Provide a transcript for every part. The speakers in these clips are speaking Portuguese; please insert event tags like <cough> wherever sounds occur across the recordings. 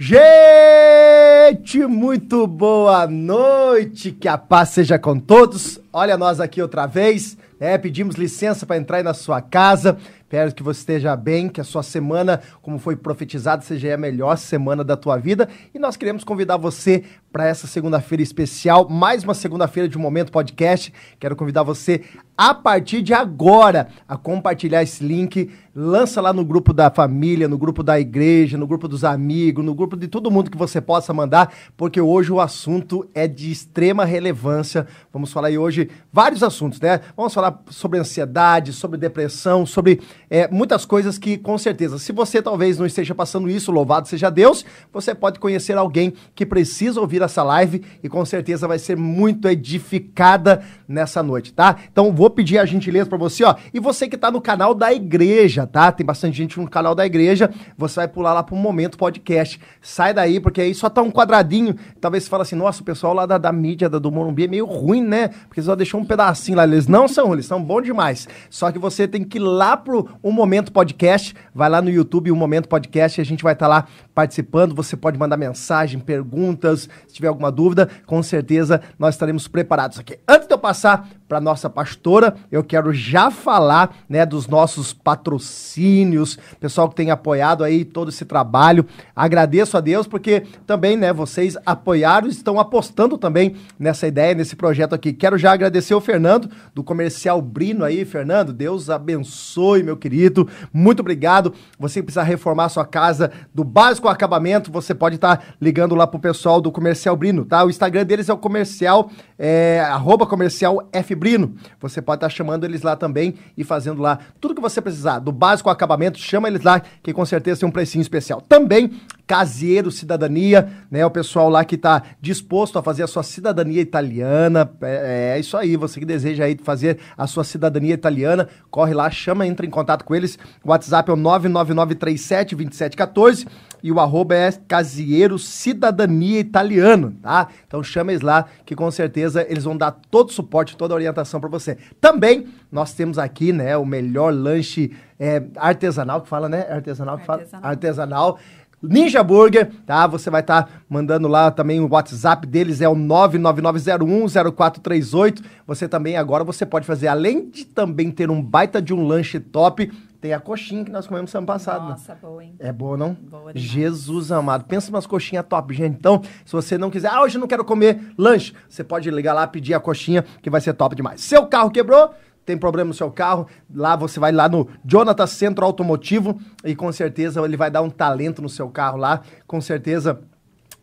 Gente, muito boa noite, que a paz seja com todos. Olha nós aqui outra vez, né? Pedimos licença para entrar aí na sua casa. Espero que você esteja bem, que a sua semana, como foi profetizado, seja a melhor semana da tua vida. E nós queremos convidar você para essa segunda-feira especial, mais uma segunda-feira de um Momento Podcast. Quero convidar você a partir de agora a compartilhar esse link. Lança lá no grupo da família, no grupo da igreja, no grupo dos amigos, no grupo de todo mundo que você possa mandar, porque hoje o assunto é de extrema relevância. Vamos falar aí hoje vários assuntos, né? Vamos falar sobre ansiedade, sobre depressão, sobre é, muitas coisas que, com certeza, se você talvez não esteja passando isso, louvado seja Deus, você pode conhecer alguém que precisa ouvir essa live e com certeza vai ser muito edificada nessa noite, tá? Então vou pedir a gentileza para você, ó. E você que tá no canal da igreja, tá? Tem bastante gente no canal da igreja. Você vai pular lá pro momento podcast. Sai daí, porque aí só tá um quadradinho. Talvez você fale assim, nossa, o pessoal lá da, da mídia da, do Morumbi é meio ruim, né? Porque só deixou um pedacinho lá. Eles não são, eles são bons demais. Só que você tem que ir lá pro Um Momento Podcast. Vai lá no YouTube, Um Momento Podcast, e a gente vai estar tá lá participando. Você pode mandar mensagem, perguntas, se tiver alguma dúvida, com certeza nós estaremos preparados aqui. Antes de eu passar para nossa pastora, eu quero já falar, né, dos nossos patrocínios, pessoal que tem apoiado aí todo esse trabalho. Agradeço a Deus porque também, né, vocês apoiaram estão apostando também nessa ideia, nesse projeto aqui. Quero já agradecer o Fernando do Comercial Brino aí, Fernando. Deus abençoe, meu querido. Muito obrigado. Você precisa reformar sua casa do básico ao acabamento, você pode estar tá ligando lá pro pessoal do Comercial Brino, tá? O Instagram deles é o comercial é, arroba comercial Fbrino. Você pode estar chamando eles lá também e fazendo lá tudo que você precisar, do básico ao acabamento, chama eles lá, que com certeza tem um precinho especial. Também Caseiro Cidadania, né? O pessoal lá que está disposto a fazer a sua cidadania italiana. É, é, isso aí, você que deseja aí fazer a sua cidadania italiana, corre lá, chama, entra em contato com eles. O WhatsApp é o 999372714 e o arroba é Casieiro Cidadania Italiano, tá? Então chama eles lá que com certeza eles vão dar todo o suporte, toda a orientação para você. Também nós temos aqui, né, o melhor lanche é, artesanal que fala, né? Artesanal que artesanal. fala. Artesanal. Ninja Burger, tá? Você vai estar tá mandando lá também o WhatsApp deles, é o 999010438. Você também agora você pode fazer, além de também ter um baita de um lanche top, tem a coxinha que nós comemos ano passado. Né? Nossa, boa, hein? É boa, não? Boa demais. Jesus amado. Pensa umas coxinhas top, gente. Então, se você não quiser, ah, hoje eu não quero comer lanche, você pode ligar lá, pedir a coxinha, que vai ser top demais. Seu carro quebrou? tem problema no seu carro, lá você vai lá no Jonathan Centro Automotivo e com certeza ele vai dar um talento no seu carro lá, com certeza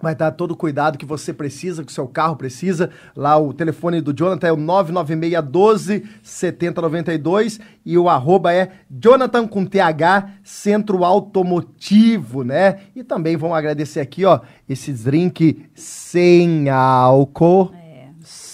vai dar todo o cuidado que você precisa, que o seu carro precisa. Lá o telefone do Jonathan é o 99612 7092 e o arroba é Jonathan com TH Centro Automotivo, né? E também vamos agradecer aqui, ó, esse drink sem álcool. É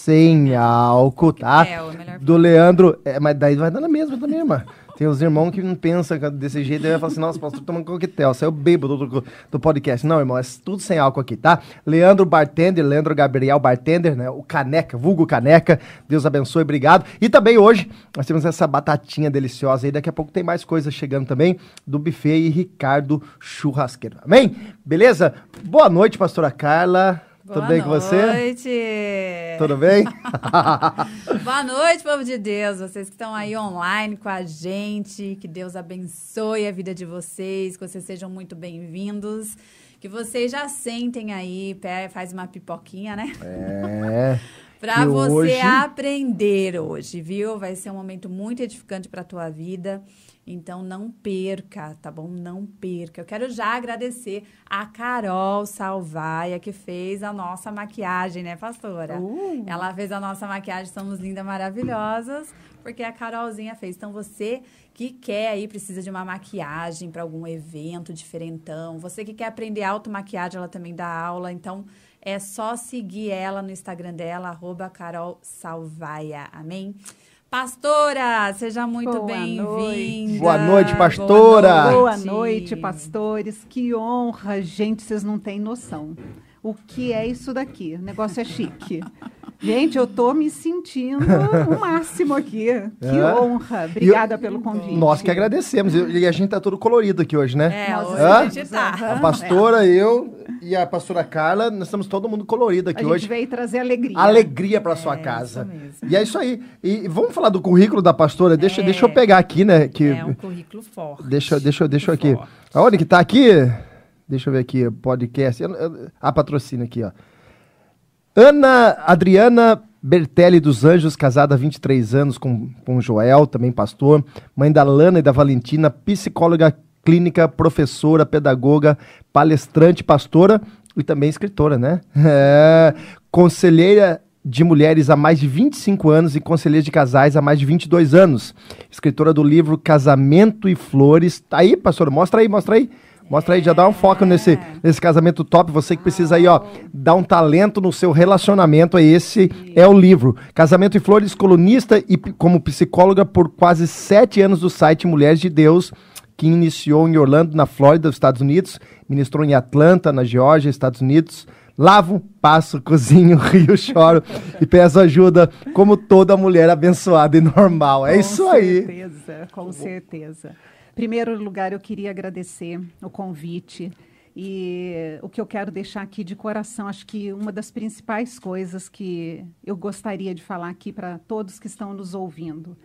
sem álcool, tá? É, o melhor Do Leandro. É, mas daí vai dando a mesma também, irmã. Tem os irmãos que não pensam desse jeito, e vai falar assim, nossa, pastor tomando coquetel, saiu bêbado do, do, do, podcast. Não, irmão, é tudo sem álcool aqui, tá? Leandro Bartender, Leandro Gabriel Bartender, né? O Caneca, vulgo Caneca. Deus abençoe, obrigado. E também hoje nós temos essa batatinha deliciosa aí, daqui a pouco tem mais coisas chegando também do buffet e Ricardo Churrasqueiro. Amém? Beleza? Boa noite, pastora Carla. Tudo bem com você? Boa noite! Tudo bem? <laughs> Boa noite, povo de Deus! Vocês que estão aí online com a gente, que Deus abençoe a vida de vocês, que vocês sejam muito bem-vindos, que vocês já sentem aí, faz uma pipoquinha, né? É. <laughs> para você hoje... aprender hoje, viu? Vai ser um momento muito edificante para a tua vida. Então não perca, tá bom? Não perca. Eu quero já agradecer a Carol Salvaia que fez a nossa maquiagem, né, pastora? Uh. Ela fez a nossa maquiagem, somos lindas, maravilhosas, porque a Carolzinha fez. Então você que quer aí precisa de uma maquiagem para algum evento diferentão, você que quer aprender automaquiagem, ela também dá aula, então é só seguir ela no Instagram dela, arroba Carol Salvaia. Amém? Pastora, seja muito bem-vinda. Boa noite, pastora. Boa noite. Boa noite, pastores. Que honra, gente, vocês não têm noção. O que é isso daqui? O negócio é chique. Gente, eu tô me sentindo o máximo aqui. Que é. honra. Obrigada eu, pelo convite. Nós que agradecemos. E a gente tá todo colorido aqui hoje, né? É, hoje a gente tá. A pastora, eu e a pastora Carla, nós estamos todo mundo colorido aqui a hoje. A gente veio trazer alegria. Alegria para sua é, casa. E é isso aí. E vamos falar do currículo da pastora? Deixa, é. deixa eu pegar aqui, né? Que, é um currículo forte. Deixa, deixa, deixa eu aqui. Forte. Aonde que tá aqui? Deixa eu ver aqui, podcast. A patrocínio aqui, ó. Ana Adriana Bertelli dos Anjos, casada há 23 anos com, com Joel, também pastor. Mãe da Lana e da Valentina, psicóloga clínica, professora, pedagoga, palestrante, pastora e também escritora, né? <laughs> É, conselheira de mulheres há mais de 25 anos e conselheira de casais há mais de 22 anos. Escritora do livro Casamento e Flores. Tá aí, pastora? Mostra aí, mostra aí. Mostra aí, já dá um foco nesse, nesse casamento top. Você que precisa aí, ó, dar um talento no seu relacionamento. Esse é o livro. Casamento e Flores, colunista e como psicóloga por quase sete anos do site Mulheres de Deus que iniciou em Orlando, na Flórida, Estados Unidos, ministrou em Atlanta, na Geórgia, Estados Unidos. Lavo, passo, <laughs> cozinho, rio, choro e peço ajuda, como toda mulher abençoada e normal. É com isso aí. Com certeza, com certeza. Primeiro lugar, eu queria agradecer o convite. E o que eu quero deixar aqui de coração, acho que uma das principais coisas que eu gostaria de falar aqui para todos que estão nos ouvindo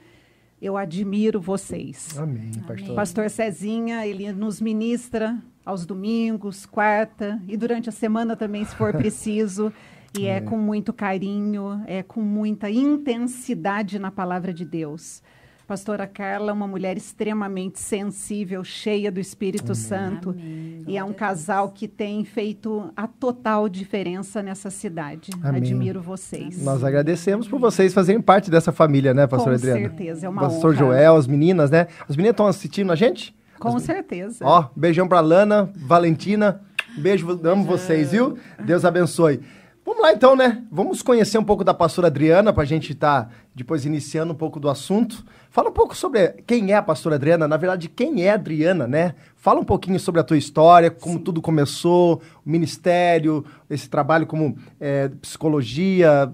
eu admiro vocês. Amém, pastor. Pastor Cezinha, ele nos ministra aos domingos, quarta e durante a semana também, se for <laughs> preciso. e é. é com muito carinho, é com muita intensidade na palavra de Deus. Pastora Carla, uma mulher extremamente sensível, cheia do Espírito Amém. Santo. Amém. E é um casal que tem feito a total diferença nessa cidade. Amém. Admiro vocês. Nós agradecemos por vocês fazerem parte dessa família, né, pastor Com Adriana? Com certeza, é uma Pastor honra. Joel, as meninas, né? As meninas estão assistindo a gente? Com as... certeza. Ó, beijão pra Lana, Valentina. Beijo, amo vocês, viu? Deus abençoe. Vamos lá então, né? Vamos conhecer um pouco da pastora Adriana para a gente estar tá, depois iniciando um pouco do assunto. Fala um pouco sobre quem é a pastora Adriana, na verdade, quem é a Adriana, né? Fala um pouquinho sobre a tua história, como Sim. tudo começou, o ministério, esse trabalho como é, psicologia.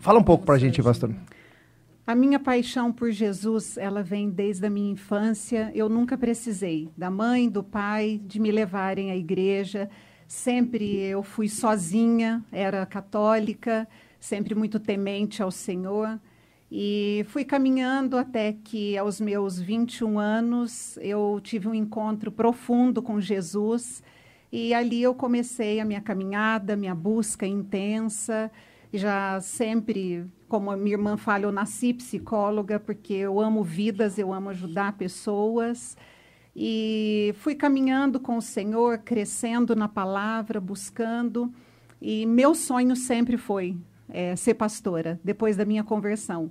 Fala um pouco para a gente, pastor. A minha paixão por Jesus, ela vem desde a minha infância. Eu nunca precisei da mãe, do pai, de me levarem à igreja Sempre eu fui sozinha, era católica, sempre muito temente ao Senhor. E fui caminhando até que, aos meus 21 anos, eu tive um encontro profundo com Jesus. E ali eu comecei a minha caminhada, minha busca intensa. Já sempre, como a minha irmã fala, eu nasci psicóloga porque eu amo vidas, eu amo ajudar pessoas. E fui caminhando com o Senhor, crescendo na palavra, buscando. E meu sonho sempre foi é, ser pastora, depois da minha conversão.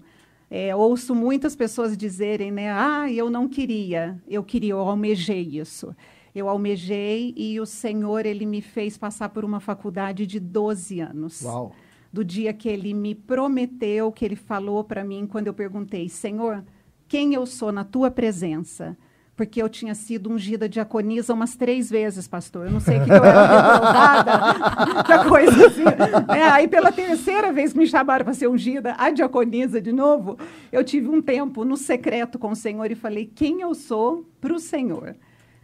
É, ouço muitas pessoas dizerem, né? Ah, eu não queria, eu queria, eu almejei isso. Eu almejei e o Senhor, ele me fez passar por uma faculdade de 12 anos. Uau. Do dia que ele me prometeu, que ele falou para mim, quando eu perguntei, Senhor, quem eu sou na tua presença? Porque eu tinha sido ungida diaconisa umas três vezes, pastor. Eu não sei o que, eu era revoltada, <laughs> que coisa assim. É, aí, pela terceira vez que me chamaram para ser ungida, a diaconisa de novo, eu tive um tempo no secreto com o Senhor e falei quem eu sou para o Senhor.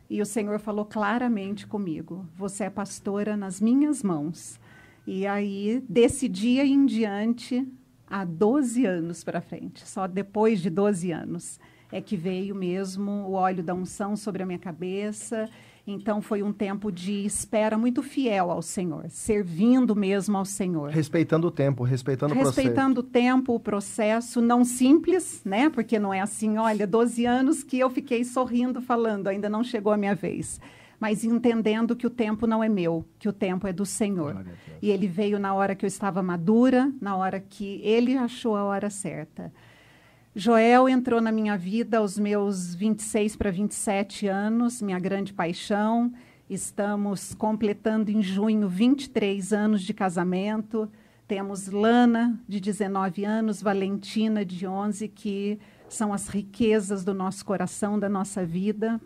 E o Senhor falou claramente comigo: Você é pastora nas minhas mãos. E aí, desse dia em diante, há 12 anos para frente, só depois de 12 anos é que veio mesmo o óleo da unção sobre a minha cabeça. Então foi um tempo de espera muito fiel ao Senhor, servindo mesmo ao Senhor. Respeitando o tempo, respeitando o processo. Respeitando o tempo, o processo, não simples, né? Porque não é assim, olha, 12 anos que eu fiquei sorrindo falando, ainda não chegou a minha vez. Mas entendendo que o tempo não é meu, que o tempo é do Senhor. E ele veio na hora que eu estava madura, na hora que ele achou a hora certa. Joel entrou na minha vida aos meus 26 para 27 anos, minha grande paixão. Estamos completando em junho 23 anos de casamento. Temos Lana, de 19 anos, Valentina, de 11, que são as riquezas do nosso coração, da nossa vida.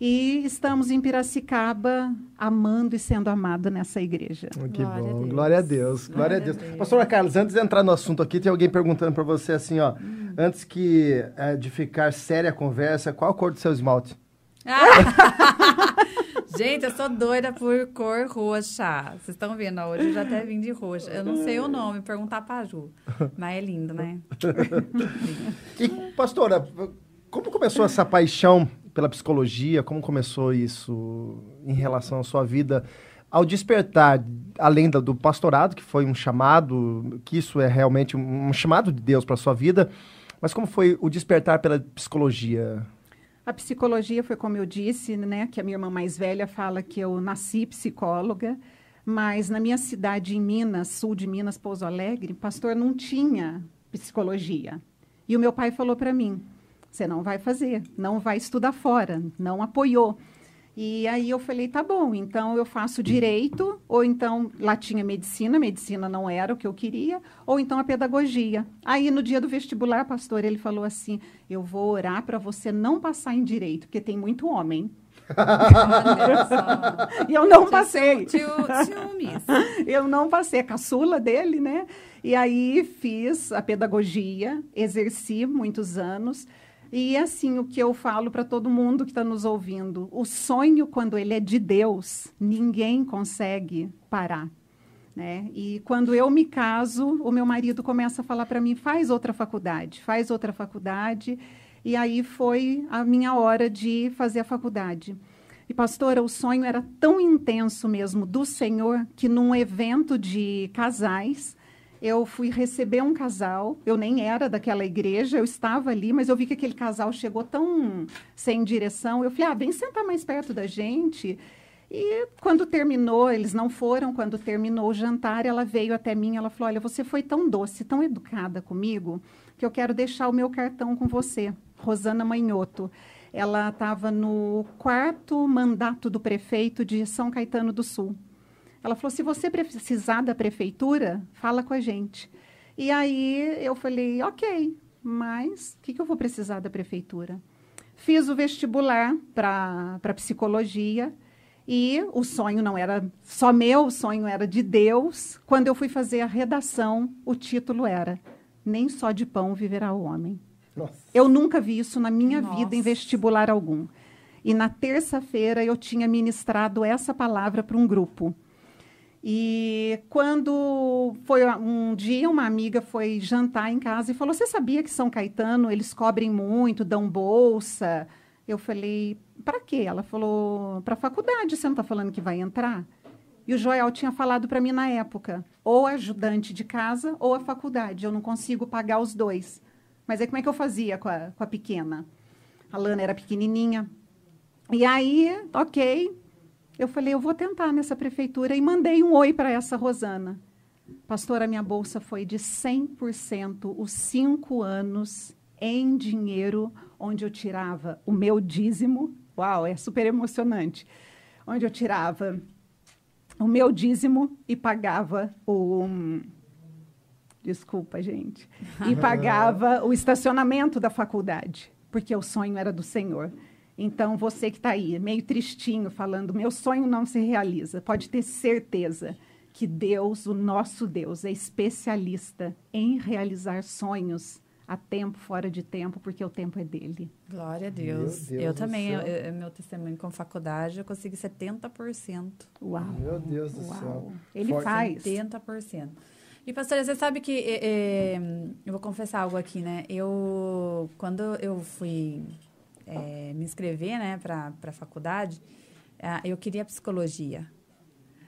E estamos em Piracicaba, amando e sendo amado nessa igreja. Oh, que Glória bom. A Glória a Deus. Glória, Glória a Deus. Deus. Pastora Carlos, antes de entrar no assunto aqui, tem alguém perguntando para você assim, ó. Hum. Antes que é, de ficar séria a conversa, qual a cor do seu esmalte? <laughs> Gente, eu sou doida por cor roxa. Vocês estão vendo, hoje eu já até vim de roxa. Eu não sei o nome, perguntar pra Ju. Mas é lindo, né? <laughs> e, pastora, como começou essa paixão pela psicologia? Como começou isso em relação à sua vida? Ao despertar, além do pastorado, que foi um chamado, que isso é realmente um chamado de Deus para sua vida, mas como foi o despertar pela psicologia? A psicologia foi como eu disse, né, que a minha irmã mais velha fala que eu nasci psicóloga, mas na minha cidade em Minas, sul de Minas, Pouso Alegre, pastor não tinha psicologia. E o meu pai falou para mim: "Você não vai fazer, não vai estudar fora", não apoiou. E aí eu falei, tá bom, então eu faço direito, ou então lá tinha medicina, medicina não era o que eu queria, ou então a pedagogia. Aí no dia do vestibular, pastor, ele falou assim: eu vou orar para você não passar em direito, porque tem muito homem. <laughs> e eu não passei. <laughs> eu não passei, a caçula dele, né? E aí fiz a pedagogia, exerci muitos anos. E assim, o que eu falo para todo mundo que está nos ouvindo: o sonho, quando ele é de Deus, ninguém consegue parar. Né? E quando eu me caso, o meu marido começa a falar para mim: faz outra faculdade, faz outra faculdade. E aí foi a minha hora de fazer a faculdade. E, pastora, o sonho era tão intenso mesmo do Senhor que num evento de casais, eu fui receber um casal, eu nem era daquela igreja, eu estava ali, mas eu vi que aquele casal chegou tão sem direção. Eu falei, ah, vem sentar mais perto da gente. E quando terminou, eles não foram, quando terminou o jantar, ela veio até mim, ela falou, olha, você foi tão doce, tão educada comigo, que eu quero deixar o meu cartão com você, Rosana Manhoto. Ela estava no quarto mandato do prefeito de São Caetano do Sul. Ela falou: se você precisar da prefeitura, fala com a gente. E aí eu falei: ok, mas o que, que eu vou precisar da prefeitura? Fiz o vestibular para psicologia e o sonho não era só meu, o sonho era de Deus. Quando eu fui fazer a redação, o título era Nem só de pão viverá o homem. Nossa. Eu nunca vi isso na minha Nossa. vida em vestibular algum. E na terça-feira eu tinha ministrado essa palavra para um grupo. E quando foi um dia, uma amiga foi jantar em casa e falou: Você sabia que São Caetano eles cobrem muito, dão bolsa? Eu falei: Para quê? Ela falou: Para faculdade. Você não está falando que vai entrar? E o Joel tinha falado para mim na época: ou ajudante de casa ou a faculdade. Eu não consigo pagar os dois. Mas aí como é que eu fazia com a, com a pequena? A Lana era pequenininha. E aí, ok, eu falei, eu vou tentar nessa prefeitura e mandei um oi para essa Rosana. Pastora, minha bolsa foi de 100% os cinco anos em dinheiro, onde eu tirava o meu dízimo. Uau, é super emocionante. Onde eu tirava o meu dízimo e pagava o. Desculpa, gente. E <laughs> pagava o estacionamento da faculdade, porque o sonho era do Senhor. Então, você que está aí, meio tristinho, falando, meu sonho não se realiza, pode ter certeza que Deus, o nosso Deus, é especialista em realizar sonhos a tempo, fora de tempo, porque o tempo é dele. Glória a Deus. Deus eu também, eu, eu, meu testemunho com faculdade, eu consegui 70%. Uau. Meu Deus do Uau. céu. Ele Forte. faz. 70%. E, pastora, você sabe que, é, é, eu vou confessar algo aqui, né? Eu, quando eu fui é, me inscrever né, para a faculdade, é, eu queria psicologia.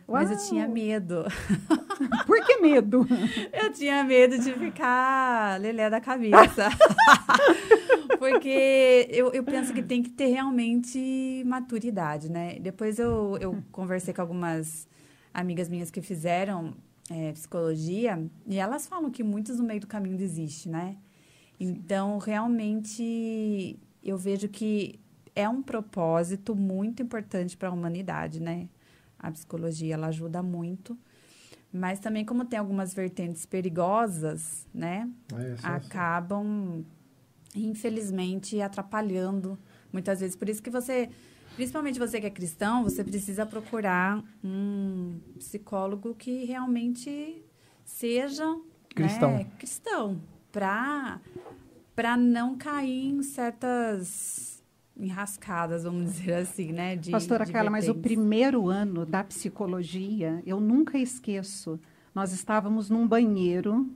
Uau. Mas eu tinha medo. <laughs> Por que medo? <laughs> eu tinha medo de ficar lelé da cabeça. <laughs> Porque eu, eu penso que tem que ter realmente maturidade, né? Depois eu, eu conversei com algumas amigas minhas que fizeram é, psicologia e elas falam que muitos no meio do caminho desistem, né? Então, realmente, eu vejo que é um propósito muito importante para a humanidade, né? A psicologia, ela ajuda muito. Mas também, como tem algumas vertentes perigosas, né? É, acabam, infelizmente, atrapalhando muitas vezes. Por isso que você, principalmente você que é cristão, você precisa procurar um psicólogo que realmente seja cristão, né, cristão para para não cair em certas enrascadas, vamos dizer assim, né? De, Pastora de Carla, mas o primeiro ano da psicologia, eu nunca esqueço. Nós estávamos num banheiro,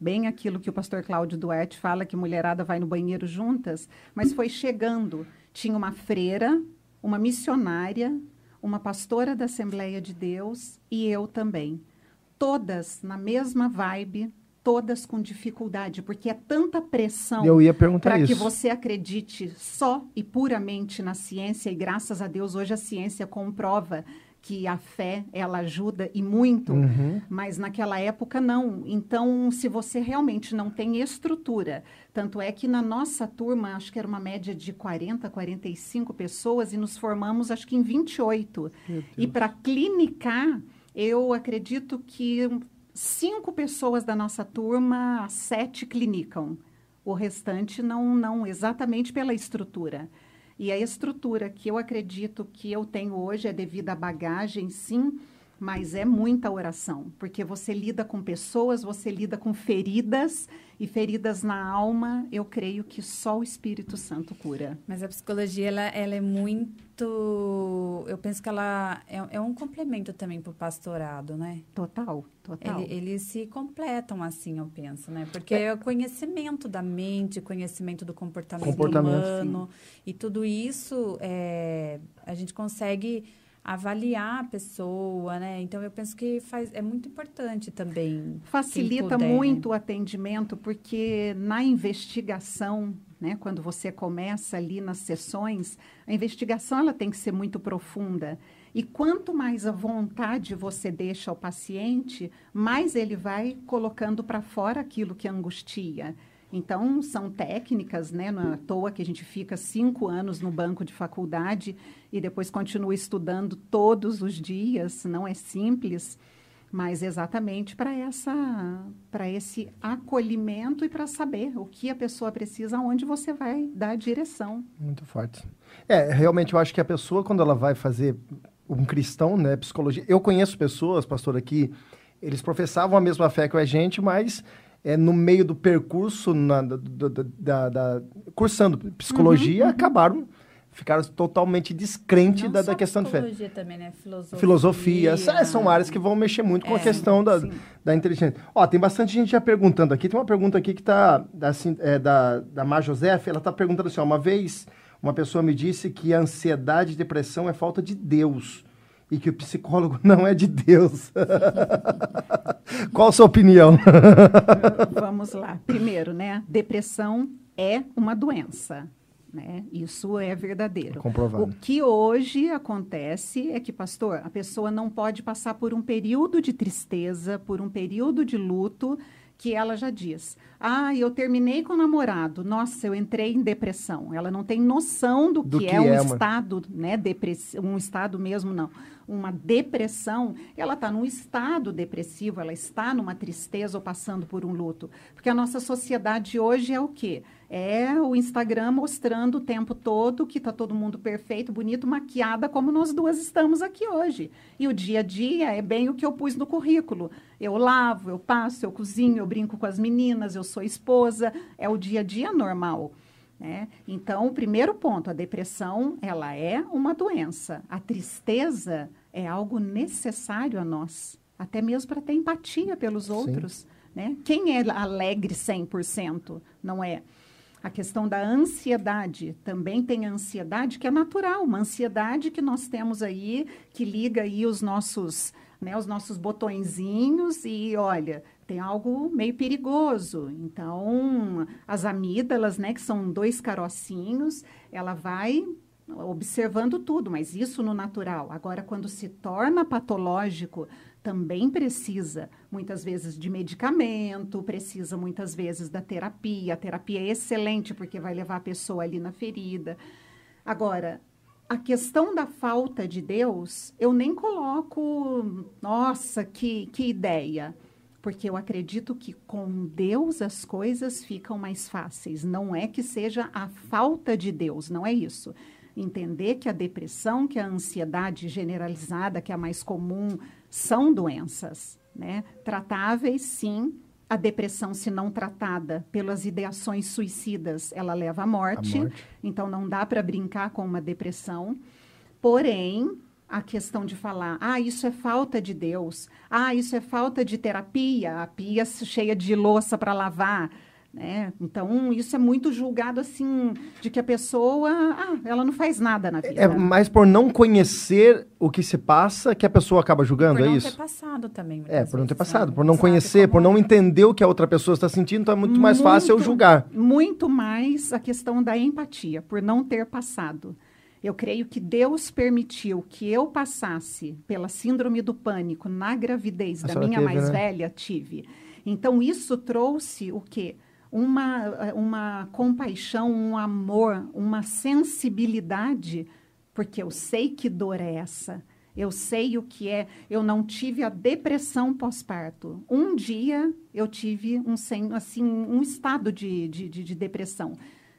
bem aquilo que o pastor Cláudio Duarte fala, que mulherada vai no banheiro juntas, mas foi chegando. Tinha uma freira, uma missionária, uma pastora da Assembleia de Deus e eu também. Todas na mesma vibe, todas com dificuldade, porque é tanta pressão para que você acredite só e puramente na ciência, e graças a Deus hoje a ciência comprova que a fé ela ajuda e muito, uhum. mas naquela época não. Então, se você realmente não tem estrutura, tanto é que na nossa turma, acho que era uma média de 40, 45 pessoas e nos formamos acho que em 28. E para clinicar, eu acredito que cinco pessoas da nossa turma, sete clinicam. O restante não, não exatamente pela estrutura. E a estrutura que eu acredito que eu tenho hoje é devido à bagagem, sim, mas é muita oração, porque você lida com pessoas, você lida com feridas e feridas na alma, eu creio que só o Espírito Santo cura. Mas a psicologia, ela, ela é muito. Eu penso que ela é, é um complemento também para o pastorado, né? Total, total. Ele, eles se completam assim, eu penso, né? Porque é, é o conhecimento da mente, conhecimento do comportamento, comportamento humano, sim. e tudo isso é, a gente consegue avaliar a pessoa, né? Então eu penso que faz, é muito importante também. Facilita puder, muito né? o atendimento, porque na investigação, né, quando você começa ali nas sessões, a investigação ela tem que ser muito profunda. E quanto mais à vontade você deixa ao paciente, mais ele vai colocando para fora aquilo que angustia. Então, são técnicas, né? Não é à toa que a gente fica cinco anos no banco de faculdade e depois continua estudando todos os dias. Não é simples, mas exatamente para essa, para esse acolhimento e para saber o que a pessoa precisa, onde você vai dar a direção. Muito forte. É, realmente eu acho que a pessoa quando ela vai fazer um cristão, né, psicologia. Eu conheço pessoas, pastor, aqui, eles professavam a mesma fé que a gente, mas é, no meio do percurso, na, da, da, da, cursando psicologia, uhum, acabaram, ficaram totalmente descrentes da, da questão de fé. Psicologia também, né? Filosofia. Filosofia. É, são áreas que vão mexer muito com é, a questão da, da inteligência. Ó, tem bastante gente já perguntando aqui. Tem uma pergunta aqui que está assim, é, da, da Mar Josef. Ela está perguntando assim: ó, uma vez uma pessoa me disse que a ansiedade e depressão é falta de Deus e que o psicólogo <laughs> não é de Deus. <laughs> Qual a sua opinião? <laughs> Vamos lá. Primeiro, né? Depressão é uma doença. Né? Isso é verdadeiro. Comprovado. O que hoje acontece é que, pastor, a pessoa não pode passar por um período de tristeza, por um período de luto, que ela já diz: Ah, eu terminei com o namorado, nossa, eu entrei em depressão. Ela não tem noção do, do que, que, é, é um uma... estado, né? Depress... Um estado mesmo, não uma depressão, ela está num estado depressivo, ela está numa tristeza ou passando por um luto. Porque a nossa sociedade hoje é o quê? É o Instagram mostrando o tempo todo que está todo mundo perfeito, bonito, maquiada, como nós duas estamos aqui hoje. E o dia a dia é bem o que eu pus no currículo. Eu lavo, eu passo, eu cozinho, eu brinco com as meninas, eu sou esposa, é o dia a dia normal. Né? Então, o primeiro ponto, a depressão, ela é uma doença. A tristeza é algo necessário a nós, até mesmo para ter empatia pelos outros. Né? Quem é alegre 100%? Não é? A questão da ansiedade, também tem a ansiedade que é natural, uma ansiedade que nós temos aí, que liga aí os nossos, né, os nossos botõezinhos e, olha, tem algo meio perigoso. Então, as amígdalas, né, que são dois carocinhos, ela vai observando tudo, mas isso no natural. Agora, quando se torna patológico, também precisa muitas vezes de medicamento, precisa muitas vezes da terapia. A terapia é excelente porque vai levar a pessoa ali na ferida. Agora, a questão da falta de Deus, eu nem coloco, nossa, que, que ideia porque eu acredito que com Deus as coisas ficam mais fáceis. Não é que seja a falta de Deus, não é isso. Entender que a depressão, que a ansiedade generalizada, que é a mais comum, são doenças, né? Tratáveis, sim, A depressão, se não tratada pelas ideações suicidas, ela leva à morte. morte. Então, não dá para brincar com uma depressão. Porém, a questão de falar, ah, isso é falta de Deus, ah, isso é falta de terapia, a pia cheia de louça para lavar, né? Então, isso é muito julgado assim, de que a pessoa, ah, ela não faz nada na vida. É mais por não conhecer o que se passa que a pessoa acaba julgando, é isso? Por não ter passado também. É, por não ter passado, né? por não conhecer, por não entender o que a outra pessoa está sentindo, então é muito, muito mais fácil eu julgar. Muito mais a questão da empatia, por não ter passado. Eu creio que Deus permitiu que eu passasse pela síndrome do pânico na gravidez a da minha teve, mais né? velha, tive. Então, isso trouxe o quê? Uma, uma compaixão, um amor, uma sensibilidade, porque eu sei que dor é essa. Eu sei o que é. Eu não tive a depressão pós-parto. Um dia eu tive um, assim, um estado de, de, de, de depressão,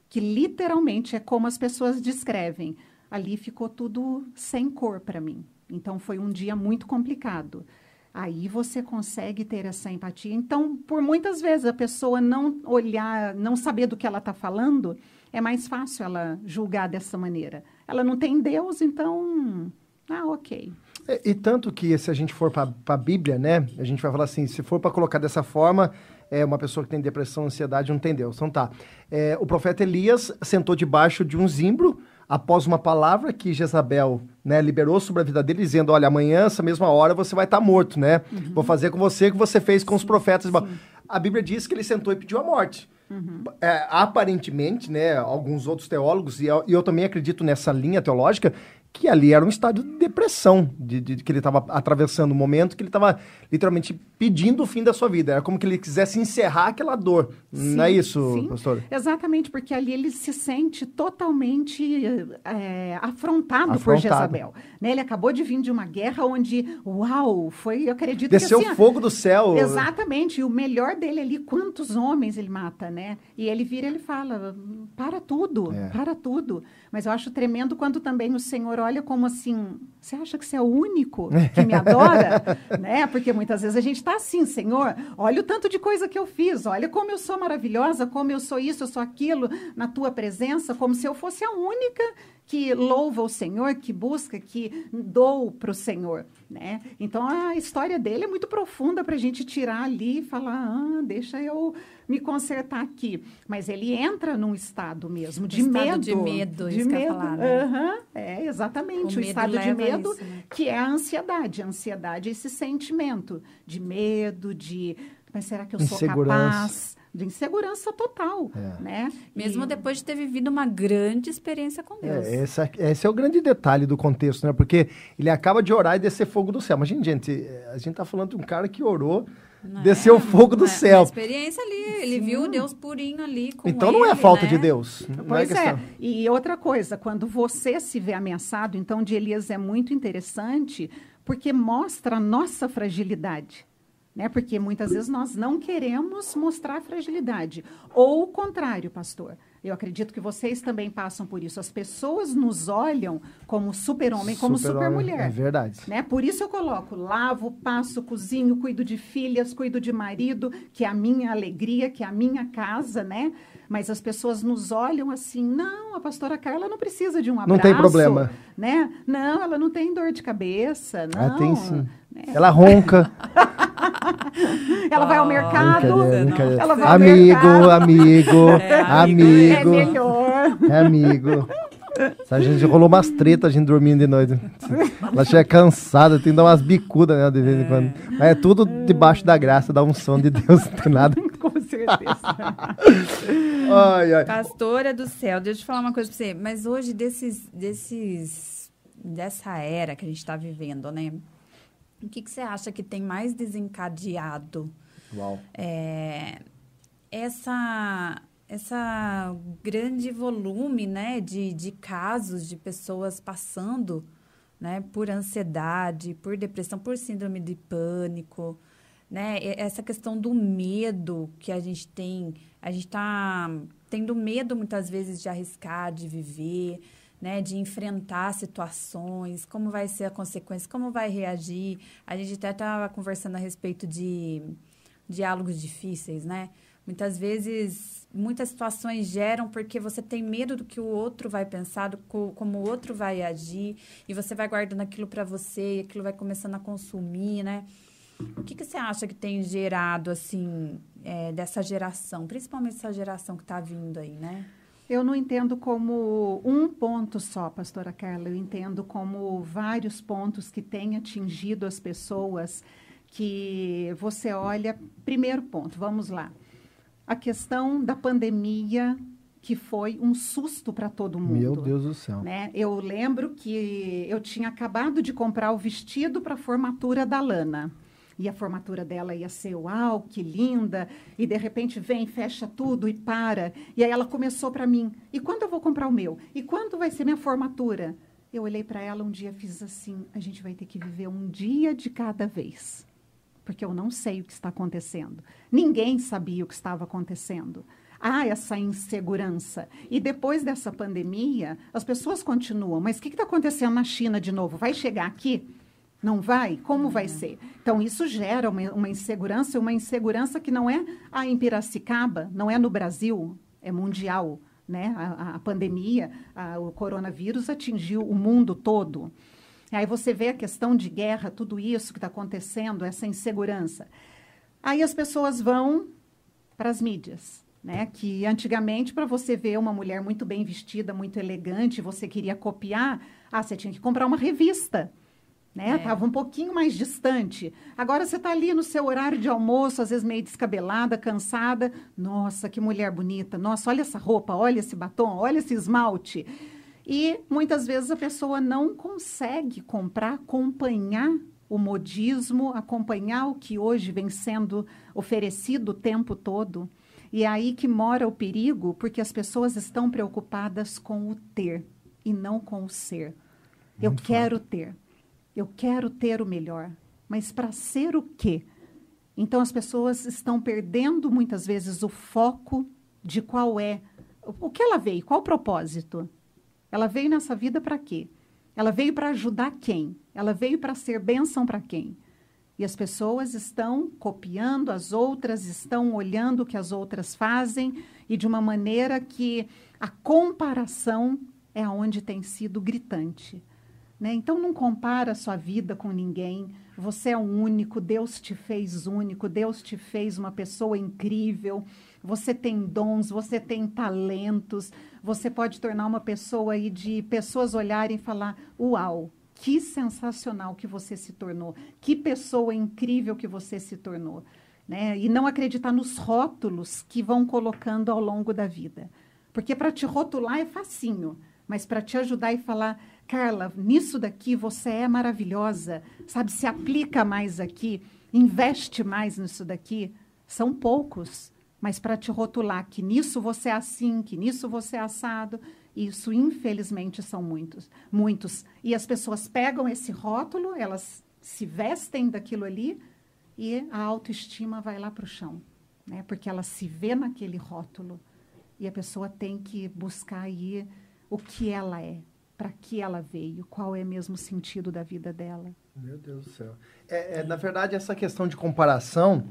que literalmente é como as pessoas descrevem ali ficou tudo sem cor para mim. Então foi um dia muito complicado. Aí você consegue ter essa empatia. Então, por muitas vezes a pessoa não olhar, não saber do que ela está falando, é mais fácil ela julgar dessa maneira. Ela não tem Deus, então, ah, ok. E, e tanto que se a gente for para a Bíblia, né, a gente vai falar assim, se for para colocar dessa forma, é uma pessoa que tem depressão, ansiedade, não tem Deus. Então tá. É, o profeta Elias sentou debaixo de um zimbro após uma palavra que Jezabel né, liberou sobre a vida dele, dizendo: Olha, amanhã, essa mesma hora, você vai estar tá morto, né? Uhum. Vou fazer com você o que você fez com os profetas. Sim. A Bíblia diz que ele sentou e pediu a morte. Uhum. É, aparentemente, né, alguns outros teólogos, e eu, e eu, também acredito nessa linha teológica, que ali era um estado de depressão, de, de que ele estava atravessando um momento que ele estava literalmente pedindo o fim da sua vida. Era como que ele quisesse encerrar aquela dor. Sim, Não é isso, sim. pastor? Exatamente, porque ali ele se sente totalmente é, afrontado, afrontado, por Jezabel. Né? Ele acabou de vir de uma guerra onde, uau, foi, eu acredito Desceu que assim, fogo do céu. Exatamente, e o melhor dele ali, quantos homens ele mata, né? E ele vira ele fala, para tudo, é. para tudo. Mas eu acho tremendo quando também o Senhor olha como assim, você acha que você é o único que me <laughs> adora? né? Porque muitas vezes a gente está assim, Senhor, olha o tanto de coisa que eu fiz, olha como eu sou maravilhosa, como eu sou isso, eu sou aquilo na tua presença, como se eu fosse a única que louva o Senhor, que busca, que dou para o Senhor, né? Então a história dele é muito profunda para a gente tirar ali e falar, ah, deixa eu me consertar aqui. Mas ele entra num estado mesmo de estado medo, de medo, de medo. Falar, né? uhum, é exatamente o, o estado de medo, isso, né? que é a ansiedade, a ansiedade é esse sentimento de medo, de mas será que eu sou capaz? De insegurança total, é. né? Mesmo e... depois de ter vivido uma grande experiência com Deus. É, esse, esse, é o grande detalhe do contexto, né? Porque ele acaba de orar e descer fogo do céu. Mas, gente, a gente está falando de um cara que orou, não desceu é, fogo do céu. Uma experiência ali, ele Sim. viu o Deus purinho ali com Então ele, não é falta né? de Deus. Pois é, é. E outra coisa, quando você se vê ameaçado, então de Elias é muito interessante, porque mostra a nossa fragilidade né? Porque muitas vezes nós não queremos mostrar fragilidade. Ou o contrário, pastor. Eu acredito que vocês também passam por isso. As pessoas nos olham como super-homem, como super-mulher. É verdade. Né? Por isso eu coloco, lavo, passo, cozinho, cuido de filhas, cuido de marido, que é a minha alegria, que é a minha casa, né? Mas as pessoas nos olham assim, não, a pastora Carla não precisa de um abraço. Não tem problema. Né? Não, ela não tem dor de cabeça, não. Ela tem sim. Né? Ela ronca. <laughs> ela vai ao mercado. Ela vai amigo, ao mercado. amigo, é, amigo. É melhor. É amigo. A gente rolou umas tretas, a gente dormindo de noite. Ela chega cansada, tem que dar umas bicudas, né, de vez em quando. Mas é tudo debaixo da graça, da unção de Deus, não tem nada. <laughs> <laughs> Ai, ai. Pastora do céu, deixa eu falar uma coisa pra você. Mas hoje, desses, desses, dessa era que a gente está vivendo, né? O que, que você acha que tem mais desencadeado Uau. É, essa essa grande volume né, de, de casos de pessoas passando né, por ansiedade, por depressão, por síndrome de pânico, né? Essa questão do medo que a gente tem, a gente está tendo medo muitas vezes de arriscar, de viver, né, de enfrentar situações, como vai ser a consequência, como vai reagir. A gente até estava conversando a respeito de diálogos difíceis, né? Muitas vezes, muitas situações geram porque você tem medo do que o outro vai pensar, do como o outro vai agir, e você vai guardando aquilo para você, e aquilo vai começando a consumir, né? O que, que você acha que tem gerado, assim, é, dessa geração, principalmente essa geração que está vindo aí, né? Eu não entendo como um ponto só, pastora Carla. Eu entendo como vários pontos que têm atingido as pessoas que você olha. Primeiro ponto, vamos lá a questão da pandemia que foi um susto para todo mundo. Meu Deus do céu. Né? Eu lembro que eu tinha acabado de comprar o vestido para a formatura da Lana. E a formatura dela ia ser, uau, que linda. E de repente vem, fecha tudo e para. E aí ela começou para mim: e quando eu vou comprar o meu? E quando vai ser minha formatura? Eu olhei para ela um dia fiz assim: a gente vai ter que viver um dia de cada vez porque eu não sei o que está acontecendo. Ninguém sabia o que estava acontecendo. Há essa insegurança. E depois dessa pandemia, as pessoas continuam. Mas o que está acontecendo na China de novo? Vai chegar aqui? Não vai? Como vai ser? Então, isso gera uma, uma insegurança, uma insegurança que não é a em Piracicaba, não é no Brasil, é mundial. Né? A, a pandemia, a, o coronavírus atingiu o mundo todo. Aí você vê a questão de guerra, tudo isso que está acontecendo, essa insegurança. Aí as pessoas vão para as mídias, né? Que antigamente, para você ver uma mulher muito bem vestida, muito elegante, você queria copiar, ah, você tinha que comprar uma revista. Né? É. Tava um pouquinho mais distante. Agora você está ali no seu horário de almoço, às vezes meio descabelada, cansada. Nossa, que mulher bonita. Nossa, olha essa roupa, olha esse batom, olha esse esmalte. E muitas vezes a pessoa não consegue comprar, acompanhar o modismo, acompanhar o que hoje vem sendo oferecido o tempo todo. E é aí que mora o perigo, porque as pessoas estão preocupadas com o ter e não com o ser. Muito eu quero ter. Eu quero ter o melhor. Mas para ser o quê? Então as pessoas estão perdendo muitas vezes o foco de qual é o que ela veio, qual o propósito. Ela veio nessa vida para quê? Ela veio para ajudar quem? Ela veio para ser bênção para quem? E as pessoas estão copiando as outras, estão olhando o que as outras fazem e de uma maneira que a comparação é onde tem sido gritante. Né? Então não compara a sua vida com ninguém. Você é único, Deus te fez único, Deus te fez uma pessoa incrível. Você tem dons, você tem talentos, você pode tornar uma pessoa aí de pessoas olharem e falar: "Uau, que sensacional que você se tornou. Que pessoa incrível que você se tornou." Né? E não acreditar nos rótulos que vão colocando ao longo da vida. Porque para te rotular é facinho, mas para te ajudar e falar, Carla, nisso daqui você é maravilhosa, sabe? Se aplica mais aqui, investe mais nisso daqui. São poucos, mas para te rotular que nisso você é assim, que nisso você é assado, isso infelizmente são muitos, muitos. E as pessoas pegam esse rótulo, elas se vestem daquilo ali e a autoestima vai lá para o chão, né? Porque ela se vê naquele rótulo e a pessoa tem que buscar aí o que ela é, para que ela veio, qual é mesmo o sentido da vida dela. Meu Deus do céu. É, é na verdade, essa questão de comparação.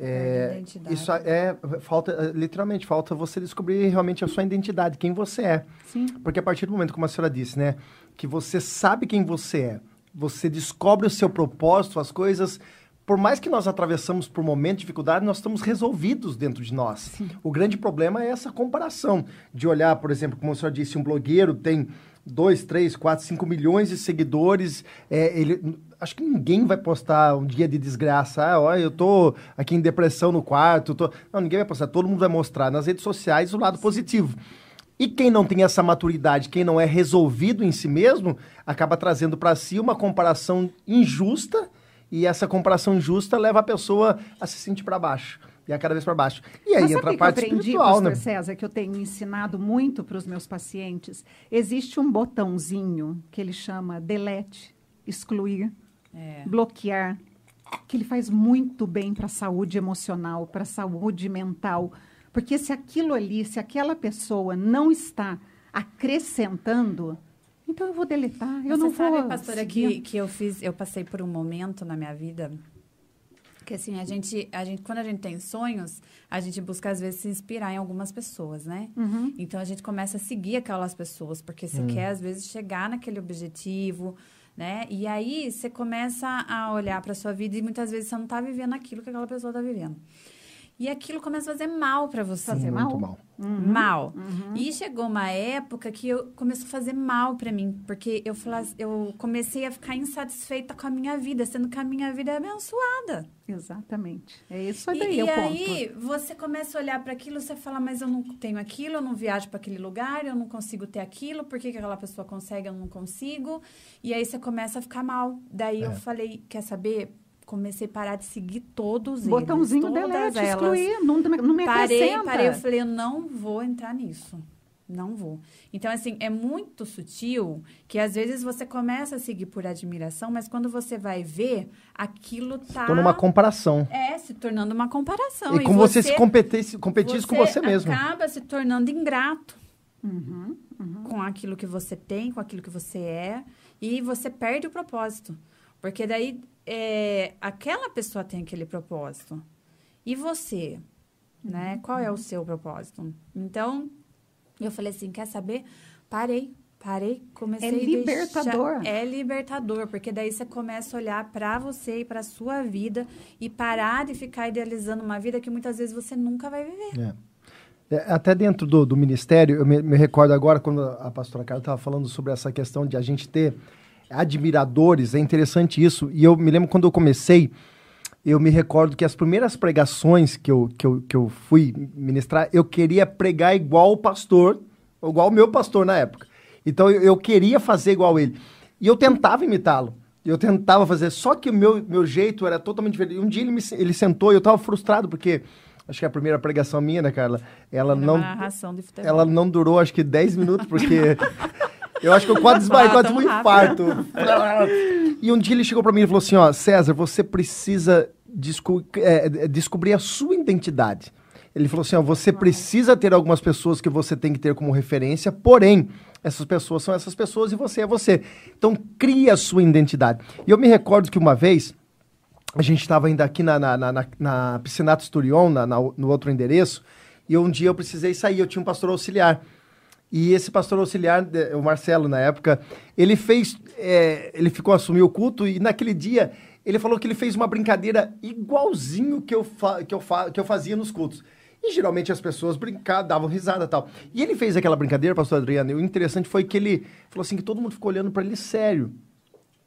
É, isso é falta literalmente falta você descobrir realmente a sua identidade quem você é Sim. porque a partir do momento como a senhora disse né que você sabe quem você é você descobre o seu propósito as coisas por mais que nós atravessamos por momentos de dificuldade, nós estamos resolvidos dentro de nós. Sim. O grande problema é essa comparação de olhar, por exemplo, como a senhora disse, um blogueiro tem 2, 3, 4, 5 milhões de seguidores. É, ele, acho que ninguém vai postar um dia de desgraça. Ah, olha, eu tô aqui em depressão no quarto. Tô... Não, ninguém vai postar. Todo mundo vai mostrar nas redes sociais o lado positivo. E quem não tem essa maturidade, quem não é resolvido em si mesmo, acaba trazendo para si uma comparação injusta e essa comparação injusta leva a pessoa a se sentir para baixo e a cada vez para baixo. E aí Mas entra a parte que eu aprendi, espiritual, né? César, que eu tenho ensinado muito para os meus pacientes. Existe um botãozinho que ele chama delete, excluir, é. bloquear, que ele faz muito bem para a saúde emocional, para a saúde mental. Porque se aquilo ali, se aquela pessoa não está acrescentando, então eu vou deletar. Eu Você não sabe, vou. pastora, que, que eu fiz, eu passei por um momento na minha vida Porque assim, a gente, a gente, quando a gente tem sonhos, a gente busca às vezes se inspirar em algumas pessoas, né? Uhum. Então a gente começa a seguir aquelas pessoas, porque você uhum. quer às vezes chegar naquele objetivo, né? E aí você começa a olhar para sua vida e muitas vezes você não está vivendo aquilo que aquela pessoa está vivendo. E aquilo começa a fazer mal para você. Fazer mal? Muito mal. Uhum. Mal. Uhum. E chegou uma época que eu começou a fazer mal para mim, porque eu, eu comecei a ficar insatisfeita com a minha vida, sendo que a minha vida é abençoada. Exatamente. É isso daí e, é e aí você começa a olhar para aquilo, você fala, mas eu não tenho aquilo, eu não viajo para aquele lugar, eu não consigo ter aquilo, por que, que aquela pessoa consegue, eu não consigo? E aí você começa a ficar mal. Daí é. eu falei, quer saber? Comecei a parar de seguir todos eles. Botãozinho delete, elas. excluir, não, não me parei, acrescenta. Parei, eu falei, eu não vou entrar nisso. Não vou. Então, assim, é muito sutil que às vezes você começa a seguir por admiração, mas quando você vai ver, aquilo tá. Se torna uma comparação. É, se tornando uma comparação. E, e como você, você se competisse, competisse você com você mesmo. acaba se tornando ingrato uhum, uhum. com aquilo que você tem, com aquilo que você é, e você perde o propósito. Porque daí é, aquela pessoa tem aquele propósito. E você? Né? Uhum. Qual é o seu propósito? Então, eu falei assim, quer saber? Parei, parei, comecei é libertador. Deixar... É libertador, porque daí você começa a olhar para você e para sua vida e parar de ficar idealizando uma vida que muitas vezes você nunca vai viver. É. É, até dentro do, do ministério, eu me, me, recordo agora quando a pastora Carla estava falando sobre essa questão de a gente ter admiradores, é interessante isso. E eu me lembro quando eu comecei, eu me recordo que as primeiras pregações que eu, que eu, que eu fui ministrar, eu queria pregar igual o pastor, igual o meu pastor na época. Então eu, eu queria fazer igual ele. E eu tentava imitá-lo. Eu tentava fazer, só que o meu, meu jeito era totalmente diferente. Um dia ele, me, ele sentou e eu estava frustrado, porque acho que a primeira pregação minha, né, Carla? Ela não. Ela não durou acho que 10 minutos, porque <laughs> Eu acho que eu quase desmaiei, quase um infarto. <laughs> e um dia ele chegou para mim e falou assim: Ó, César, você precisa desco é, é, descobrir a sua identidade. Ele falou assim: ó, você precisa ter algumas pessoas que você tem que ter como referência, porém, essas pessoas são essas pessoas e você é você. Então, cria a sua identidade. E eu me recordo que uma vez, a gente estava ainda aqui na, na, na, na Piscinato Sturion, na, na, no outro endereço, e um dia eu precisei sair, eu tinha um pastor auxiliar. E esse pastor auxiliar, o Marcelo, na época, ele fez. É, ele ficou assumir o culto e naquele dia ele falou que ele fez uma brincadeira igualzinho que eu, que eu, que eu fazia nos cultos. E geralmente as pessoas brincavam, davam risada e tal. E ele fez aquela brincadeira, pastor Adriano, e o interessante foi que ele falou assim: que todo mundo ficou olhando para ele sério.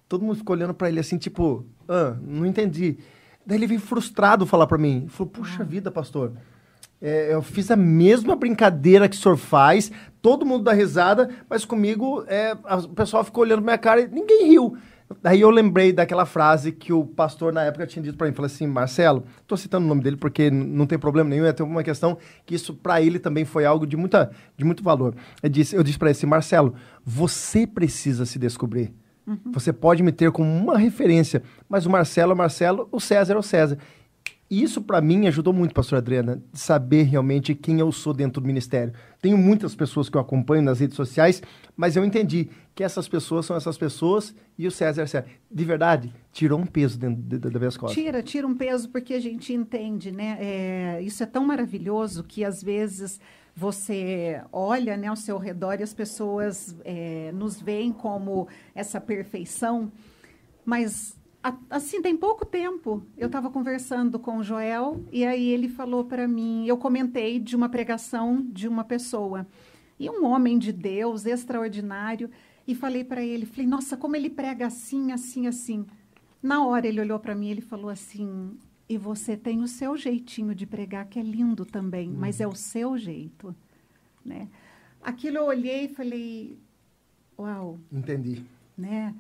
Todo mundo ficou olhando para ele assim, tipo, ah, não entendi. Daí ele veio frustrado falar para mim: falou, puxa vida, pastor. É, eu fiz a mesma brincadeira que o senhor faz, todo mundo dá risada, mas comigo é, o pessoal ficou olhando pra minha cara e ninguém riu. Daí eu lembrei daquela frase que o pastor na época tinha dito para mim, falou assim, Marcelo, estou citando o nome dele porque não tem problema nenhum, é uma questão que isso para ele também foi algo de, muita, de muito valor. Eu disse, eu disse para ele assim, Marcelo, você precisa se descobrir. Uhum. Você pode me ter como uma referência, mas o Marcelo é o Marcelo, o César é o César. E isso, para mim, ajudou muito, pastor Adriana, saber realmente quem eu sou dentro do ministério. Tenho muitas pessoas que eu acompanho nas redes sociais, mas eu entendi que essas pessoas são essas pessoas e o César, César. De verdade, tirou um peso dentro de, de, das. Tira, tira um peso porque a gente entende, né? É, isso é tão maravilhoso que às vezes você olha né, ao seu redor e as pessoas é, nos veem como essa perfeição, mas assim, tem pouco tempo, eu estava conversando com o Joel e aí ele falou para mim, eu comentei de uma pregação de uma pessoa e um homem de Deus extraordinário e falei para ele, falei, nossa, como ele prega assim, assim, assim. Na hora ele olhou para mim ele falou assim, e você tem o seu jeitinho de pregar que é lindo também, uhum. mas é o seu jeito, né? Aquilo eu olhei e falei, uau. Entendi. Né?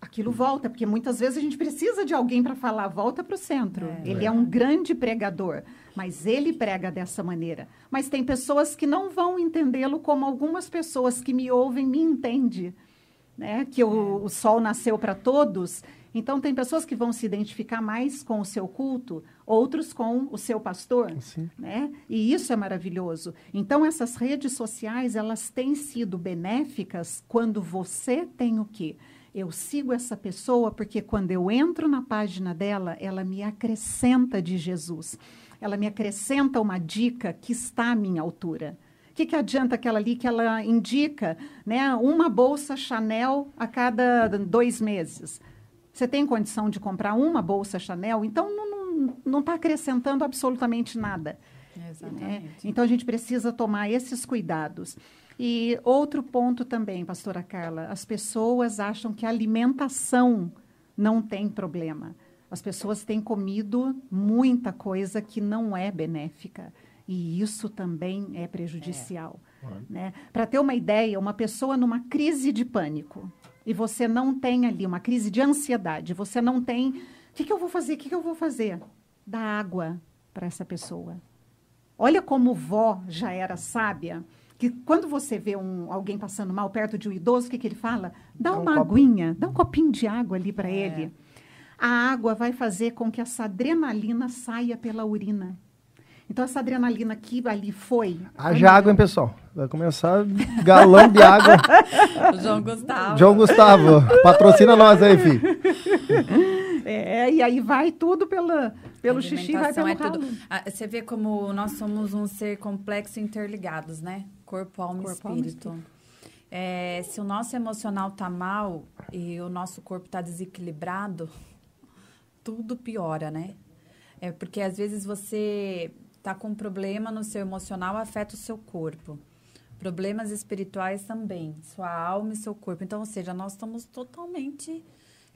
Aquilo volta, porque muitas vezes a gente precisa de alguém para falar, volta para o centro. É, ele é. é um grande pregador, mas ele prega dessa maneira. Mas tem pessoas que não vão entendê-lo como algumas pessoas que me ouvem me entendem, né? Que o, é. o sol nasceu para todos. Então tem pessoas que vão se identificar mais com o seu culto, outros com o seu pastor, Sim. né? E isso é maravilhoso. Então essas redes sociais, elas têm sido benéficas quando você tem o quê? Eu sigo essa pessoa porque quando eu entro na página dela, ela me acrescenta de Jesus. Ela me acrescenta uma dica que está à minha altura. O que, que adianta aquela ali que ela indica né, uma bolsa Chanel a cada dois meses? Você tem condição de comprar uma bolsa Chanel? Então, não está acrescentando absolutamente nada. Exatamente. Né? Então, a gente precisa tomar esses cuidados. E outro ponto também, pastora Carla, as pessoas acham que a alimentação não tem problema. As pessoas têm comido muita coisa que não é benéfica. E isso também é prejudicial. É. Né? Para ter uma ideia, uma pessoa numa crise de pânico, e você não tem ali uma crise de ansiedade, você não tem. O que, que eu vou fazer? O que, que eu vou fazer? Dá água para essa pessoa. Olha como vó já era sábia que quando você vê um, alguém passando mal perto de um idoso, o que, que ele fala? Dá, dá uma um aguinha, dá um copinho de água ali para é. ele. A água vai fazer com que essa adrenalina saia pela urina. Então, essa adrenalina que ali foi. Haja água, hein, pessoal? Vai começar galão de água. <laughs> João Gustavo. João Gustavo, patrocina nós aí, filho. <laughs> É, e aí vai tudo pela, pelo xixi, vai pelo é ralo. Tudo. Ah, você vê como nós somos um ser complexo e interligados, né? Corpo, alma e espírito. Alma, é, se o nosso emocional tá mal e o nosso corpo tá desequilibrado, tudo piora, né? É porque às vezes você tá com um problema no seu emocional, afeta o seu corpo. Problemas espirituais também, sua alma e seu corpo. Então, ou seja, nós estamos totalmente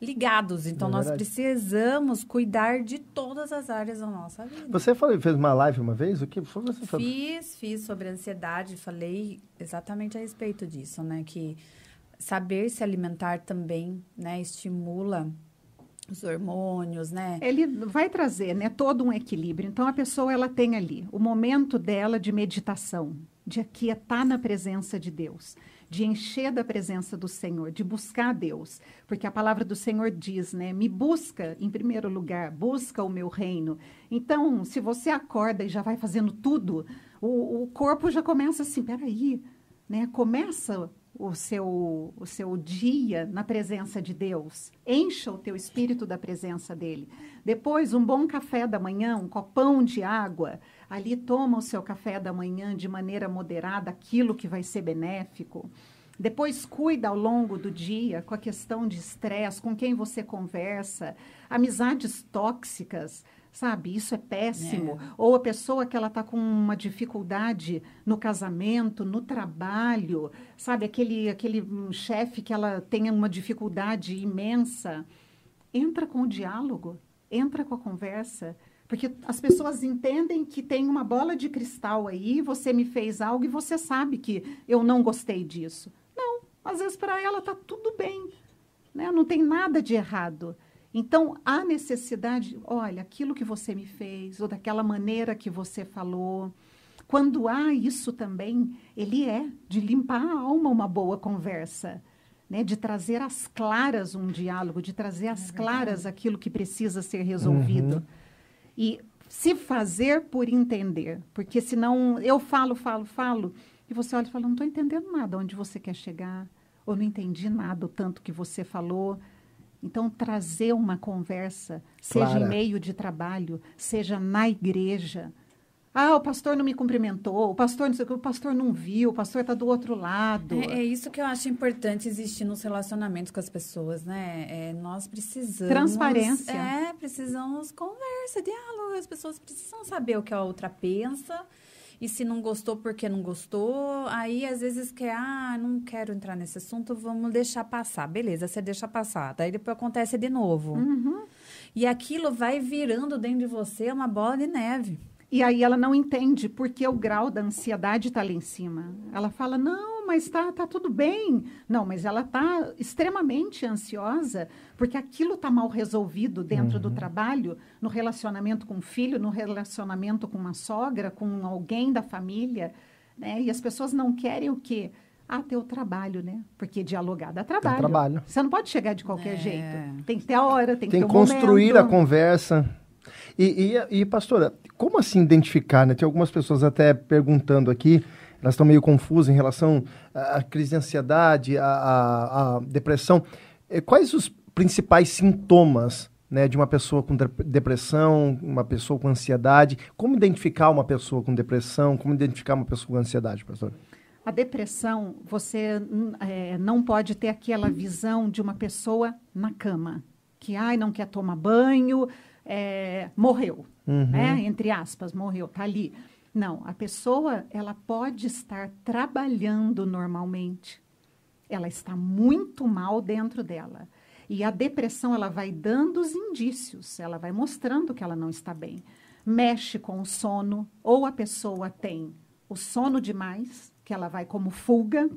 ligados. Então, é nós precisamos cuidar de todas as áreas da nossa vida. Você falou, fez uma live uma vez? O que foi você falou? Fiz, fiz sobre ansiedade. Falei exatamente a respeito disso, né? Que saber se alimentar também, né? Estimula os hormônios, né? Ele vai trazer, né, todo um equilíbrio. Então a pessoa ela tem ali o momento dela de meditação, de aquietar na presença de Deus de encher da presença do Senhor, de buscar Deus, porque a palavra do Senhor diz, né? Me busca em primeiro lugar, busca o meu reino. Então, se você acorda e já vai fazendo tudo, o, o corpo já começa assim, peraí, né? Começa o seu, o seu dia na presença de Deus. Encha o teu espírito da presença dele. Depois, um bom café da manhã, um copão de água. Ali toma o seu café da manhã de maneira moderada, aquilo que vai ser benéfico. Depois cuida ao longo do dia com a questão de estresse, com quem você conversa, amizades tóxicas sabe? Isso é péssimo. É. Ou a pessoa que ela está com uma dificuldade no casamento, no trabalho, sabe? Aquele, aquele chefe que ela tem uma dificuldade imensa. Entra com o diálogo, entra com a conversa. Porque as pessoas entendem que tem uma bola de cristal aí, você me fez algo e você sabe que eu não gostei disso. Não, às vezes para ela está tudo bem, né? não tem nada de errado. Então, há necessidade, olha, aquilo que você me fez, ou daquela maneira que você falou. Quando há isso também, ele é de limpar a alma uma boa conversa, né? de trazer às claras um diálogo, de trazer às é claras aquilo que precisa ser resolvido. Uhum. E se fazer por entender, porque senão eu falo, falo, falo, e você olha e fala, não estou entendendo nada onde você quer chegar, ou não entendi nada o tanto que você falou. Então, trazer uma conversa, Clara. seja em meio de trabalho, seja na igreja. Ah, o pastor não me cumprimentou, o pastor não sei o que, o pastor não viu, o pastor está do outro lado. É, é, isso que eu acho importante existir nos relacionamentos com as pessoas, né? É, nós precisamos. Transparência. É, precisamos conversa, diálogo. As pessoas precisam saber o que a outra pensa e se não gostou porque não gostou, aí às vezes quer, ah, não quero entrar nesse assunto, vamos deixar passar. Beleza, você deixa passar. Daí depois acontece de novo. Uhum. E aquilo vai virando dentro de você uma bola de neve. E aí ela não entende porque o grau da ansiedade está ali em cima. Ela fala, não, mas está tá tudo bem. Não, mas ela está extremamente ansiosa porque aquilo está mal resolvido dentro uhum. do trabalho, no relacionamento com o filho, no relacionamento com uma sogra, com alguém da família. Né? E as pessoas não querem o quê? Ah, ter o trabalho, né? Porque dialogar dá trabalho. Dá trabalho. Você não pode chegar de qualquer é. jeito. Tem que ter a hora, tem, tem que ter o construir momento. a conversa. E, e, e, pastora, como assim identificar, né? Tem algumas pessoas até perguntando aqui, elas estão meio confusas em relação à crise de ansiedade, à, à, à depressão. é, quais os principais sintomas né, de uma pessoa com depressão, uma pessoa com ansiedade? Como identificar uma pessoa com depressão? Como identificar uma pessoa com ansiedade, professor? A depressão, você é, não pode ter aquela visão de uma pessoa na cama, que ai, não quer tomar banho, é, morreu, uhum. né? entre aspas, morreu, está ali. Não, a pessoa ela pode estar trabalhando normalmente, ela está muito mal dentro dela. E a depressão ela vai dando os indícios, ela vai mostrando que ela não está bem. Mexe com o sono, ou a pessoa tem o sono demais, que ela vai como fuga,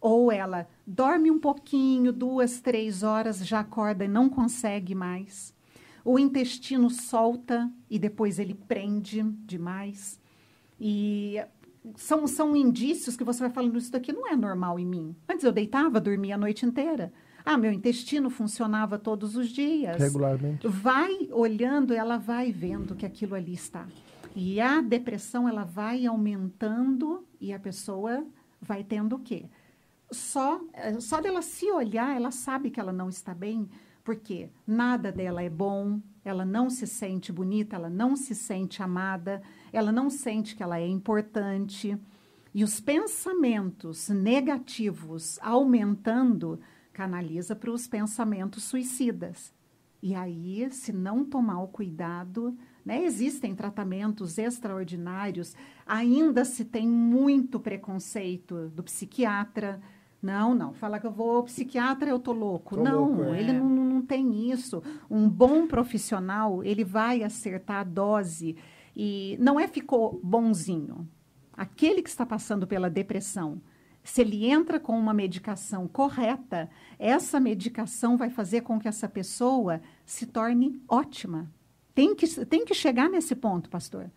ou ela dorme um pouquinho, duas, três horas, já acorda e não consegue mais. O intestino solta e depois ele prende demais. E são, são indícios que você vai falando, isso daqui não é normal em mim. Antes eu deitava, dormia a noite inteira. Ah, meu intestino funcionava todos os dias. Regularmente. Vai olhando, ela vai vendo que aquilo ali está. E a depressão, ela vai aumentando e a pessoa vai tendo o quê? Só, eh, só dela se olhar, ela sabe que ela não está bem, porque nada dela é bom, ela não se sente bonita, ela não se sente amada, ela não sente que ela é importante. E os pensamentos negativos aumentando, canaliza para os pensamentos suicidas. E aí, se não tomar o cuidado, né, existem tratamentos extraordinários, ainda se tem muito preconceito do psiquiatra. Não, não, fala que eu vou ao psiquiatra, eu tô louco. Tô não, louco, é. ele não, não tem isso. Um bom profissional, ele vai acertar a dose. E não é ficou bonzinho. Aquele que está passando pela depressão, se ele entra com uma medicação correta, essa medicação vai fazer com que essa pessoa se torne ótima. Tem que, tem que chegar nesse ponto, pastor,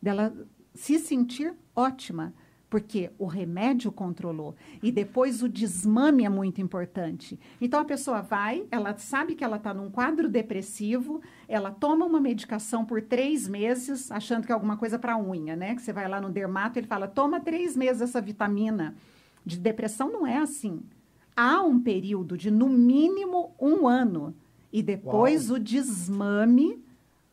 dela se sentir ótima, porque o remédio controlou. E depois o desmame é muito importante. Então a pessoa vai, ela sabe que ela está num quadro depressivo, ela toma uma medicação por três meses, achando que é alguma coisa para unha, né? Que você vai lá no dermato, ele fala: toma três meses essa vitamina de depressão não é assim. Há um período de, no mínimo, um ano. E depois Uau. o desmame,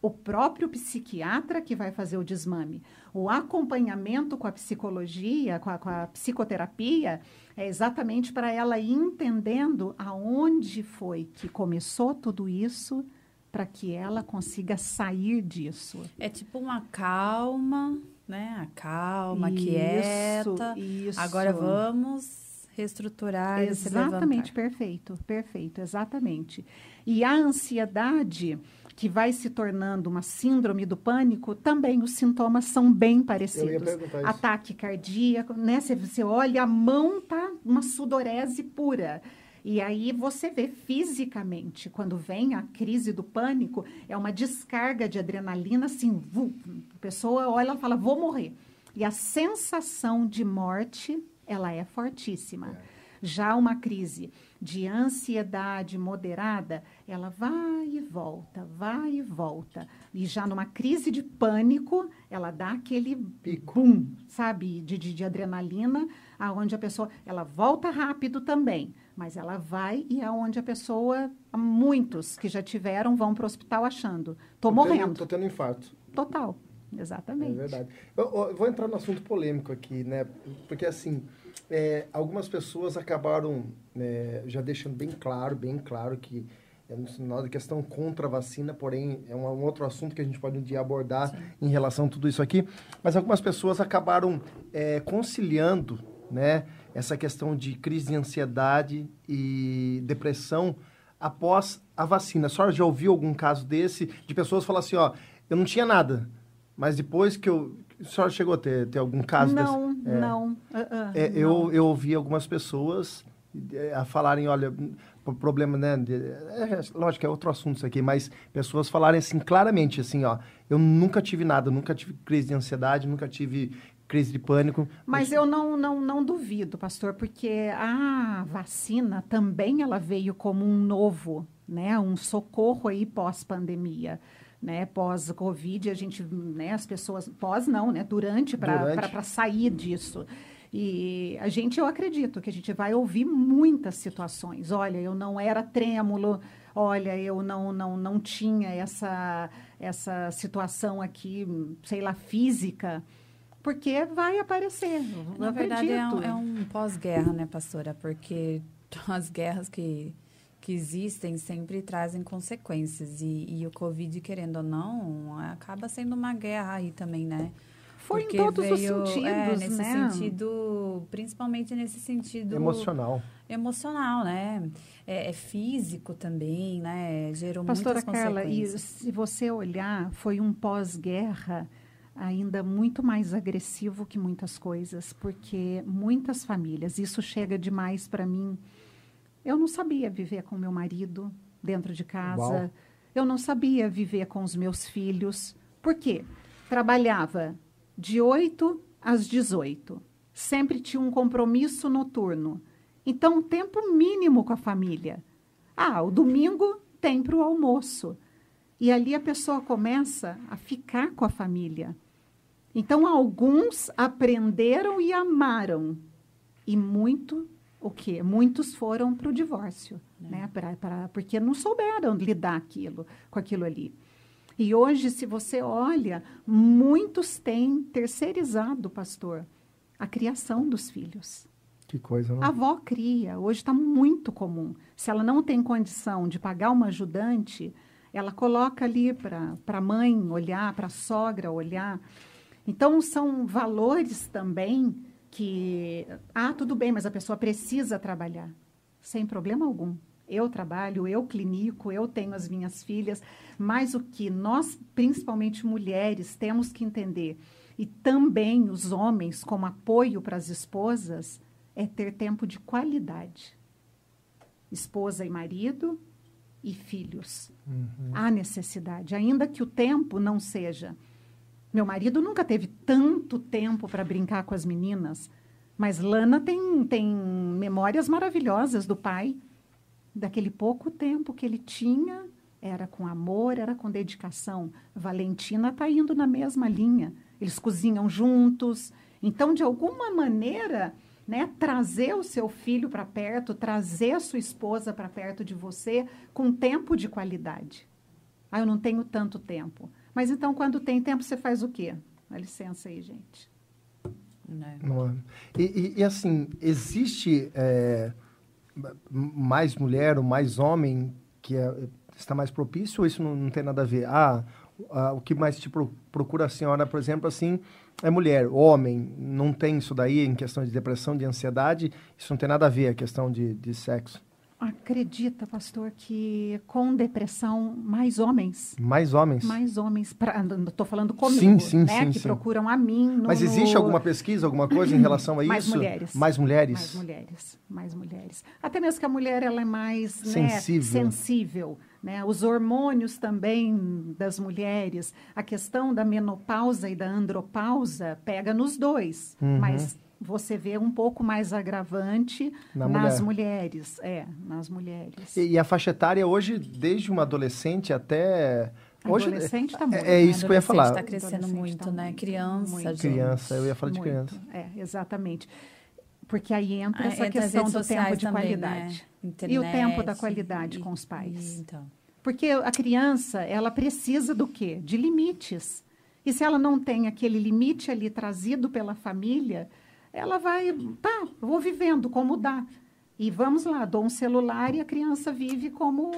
o próprio psiquiatra que vai fazer o desmame. O acompanhamento com a psicologia, com a, com a psicoterapia, é exatamente para ela ir entendendo aonde foi que começou tudo isso para que ela consiga sair disso. É tipo uma calma né? A calma, isso, quieta. Isso. Agora vamos reestruturar Exatamente, perfeito, perfeito, exatamente. E a ansiedade, que vai se tornando uma síndrome do pânico, também os sintomas são bem parecidos. Ataque cardíaco, né? Você, você olha, a mão tá uma sudorese pura. E aí você vê fisicamente, quando vem a crise do pânico, é uma descarga de adrenalina, assim, a pessoa olha e fala, vou morrer. E a sensação de morte, ela é fortíssima. É. Já uma crise de ansiedade moderada, ela vai e volta, vai e volta. E já numa crise de pânico, ela dá aquele boom, sabe, de, de, de adrenalina, aonde a pessoa, ela volta rápido também, mas ela vai e é onde a pessoa, muitos que já tiveram, vão para o hospital achando, tô, tô morrendo. Tendo, tô tendo infarto. Total, exatamente. É verdade. Eu, eu, vou entrar no assunto polêmico aqui, né? Porque assim, é, algumas pessoas acabaram né, já deixando bem claro, bem claro que é nada de questão contra a vacina, porém é um, um, outro assunto que a gente pode um dia abordar Sim. em relação a tudo isso aqui. Mas algumas pessoas acabaram é, conciliando, né? essa questão de crise de ansiedade e depressão após a vacina. A senhora já ouviu algum caso desse de pessoas falar assim, ó, eu não tinha nada, mas depois que eu... Senhora chegou a ter, ter algum caso não, desse? É, não, uh, uh, é, não. Eu, eu ouvi algumas pessoas é, a falarem, olha, problema, né? De, é, lógico, é outro assunto isso aqui, mas pessoas falarem assim claramente, assim, ó, eu nunca tive nada, nunca tive crise de ansiedade, nunca tive crise de pânico. Mas eu não, não, não duvido, pastor, porque a vacina também ela veio como um novo, né, um socorro aí pós-pandemia. Né, pós-Covid, a gente, né, as pessoas, pós não, né, durante, para sair disso. E a gente, eu acredito que a gente vai ouvir muitas situações. Olha, eu não era trêmulo, olha, eu não, não, não tinha essa, essa situação aqui, sei lá, física, porque vai aparecer. Na verdade, é um, é um pós-guerra, né, pastora? Porque <laughs> as guerras que, que existem sempre trazem consequências. E, e o Covid, querendo ou não, acaba sendo uma guerra aí também, né? Foi Porque em todos veio, os sentidos, é, nesse né? sentido, principalmente nesse sentido emocional. Emocional, né? É, é físico também, né? Gerou Pastora muitas Carla, e se você olhar, foi um pós-guerra ainda muito mais agressivo que muitas coisas, porque muitas famílias, isso chega demais para mim. Eu não sabia viver com meu marido dentro de casa. Uau. Eu não sabia viver com os meus filhos. Por quê? Trabalhava de 8 às 18. Sempre tinha um compromisso noturno. Então, um tempo mínimo com a família. Ah, o domingo tem para o almoço. E ali a pessoa começa a ficar com a família. Então, alguns aprenderam e amaram. E muito, o quê? Muitos foram para o divórcio, é. né? Pra, pra, porque não souberam lidar aquilo, com aquilo ali. E hoje, se você olha, muitos têm terceirizado, pastor, a criação dos filhos. Que coisa, não? A avó cria. Hoje está muito comum. Se ela não tem condição de pagar uma ajudante, ela coloca ali para a mãe olhar, para a sogra olhar. Então, são valores também que. Ah, tudo bem, mas a pessoa precisa trabalhar. Sem problema algum. Eu trabalho, eu clinico, eu tenho as minhas filhas, mas o que nós, principalmente mulheres, temos que entender, e também os homens, como apoio para as esposas, é ter tempo de qualidade. Esposa e marido e filhos. Uhum. Há necessidade, ainda que o tempo não seja. Meu marido nunca teve tanto tempo para brincar com as meninas, mas Lana tem, tem memórias maravilhosas do pai daquele pouco tempo que ele tinha, era com amor, era com dedicação. Valentina está indo na mesma linha. Eles cozinham juntos. Então, de alguma maneira, né, trazer o seu filho para perto, trazer a sua esposa para perto de você com tempo de qualidade. Ah, eu não tenho tanto tempo. Mas então, quando tem tempo, você faz o quê? Dá licença aí, gente. Não é. E, e, e assim, existe. É mais mulher ou mais homem que é, está mais propício ou isso não, não tem nada a ver? Ah, ah, o que mais te procura a senhora, por exemplo, assim, é mulher, homem, não tem isso daí em questão de depressão, de ansiedade, isso não tem nada a ver, a questão de, de sexo. Acredita, pastor, que com depressão, mais homens. Mais homens? Mais homens. Estou falando comigo, sim, sim, né? Sim, que sim. procuram a mim. No, Mas existe no... alguma pesquisa, alguma coisa em relação a <clears throat> mais isso? Mulheres. Mais mulheres. Mais mulheres. Mais mulheres. Até mesmo que a mulher ela é mais sensível. Né, sensível né? Os hormônios também das mulheres. A questão da menopausa e da andropausa pega nos dois. Uhum. Mas você vê um pouco mais agravante Na nas mulher. mulheres. É, nas mulheres. E, e, a faixa etária hoje, desde uma adolescente até. Hoje, adolescente está muito. É, é isso que eu ia falar. está crescendo muito, tá né? Criança, muito. Criança, eu ia falar muito. de criança. É, exatamente. Porque aí entra ah, essa entra questão do tempo de também, qualidade. Né? Internet, e o tempo da qualidade e, com os pais. E, então. Porque a criança, ela precisa do quê? De limites. E se ela não tem aquele limite ali trazido pela família, ela vai, tá, vou vivendo como dá. E vamos lá, dou um celular e a criança vive como.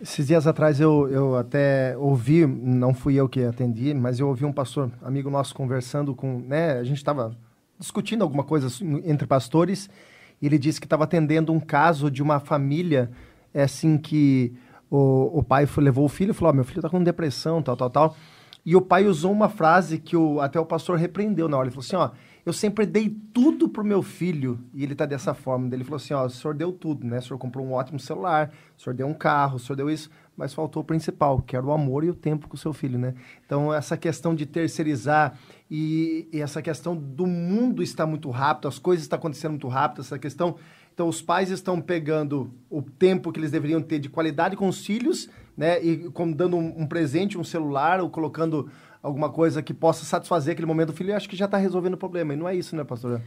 Esses dias atrás eu, eu até ouvi, não fui eu que atendi, mas eu ouvi um pastor, amigo nosso, conversando com. Né, a gente estava discutindo alguma coisa entre pastores, e ele disse que estava atendendo um caso de uma família, é assim, que o, o pai foi, levou o filho e falou: oh, meu filho está com depressão, tal, tal, tal. E o pai usou uma frase que o, até o pastor repreendeu na hora. Ele falou assim: ó eu sempre dei tudo pro meu filho. E ele tá dessa forma. Ele falou assim: ó, o senhor deu tudo, né? O senhor comprou um ótimo celular, o senhor deu um carro, o senhor deu isso, mas faltou o principal, que era o amor e o tempo com o seu filho, né? Então, essa questão de terceirizar e, e essa questão do mundo está muito rápido, as coisas estão acontecendo muito rápido, essa questão. Então, os pais estão pegando o tempo que eles deveriam ter de qualidade com os filhos, né? E como dando um, um presente, um celular, ou colocando alguma coisa que possa satisfazer aquele momento do filho, acho que já está resolvendo o problema. E não é isso, né, pastora?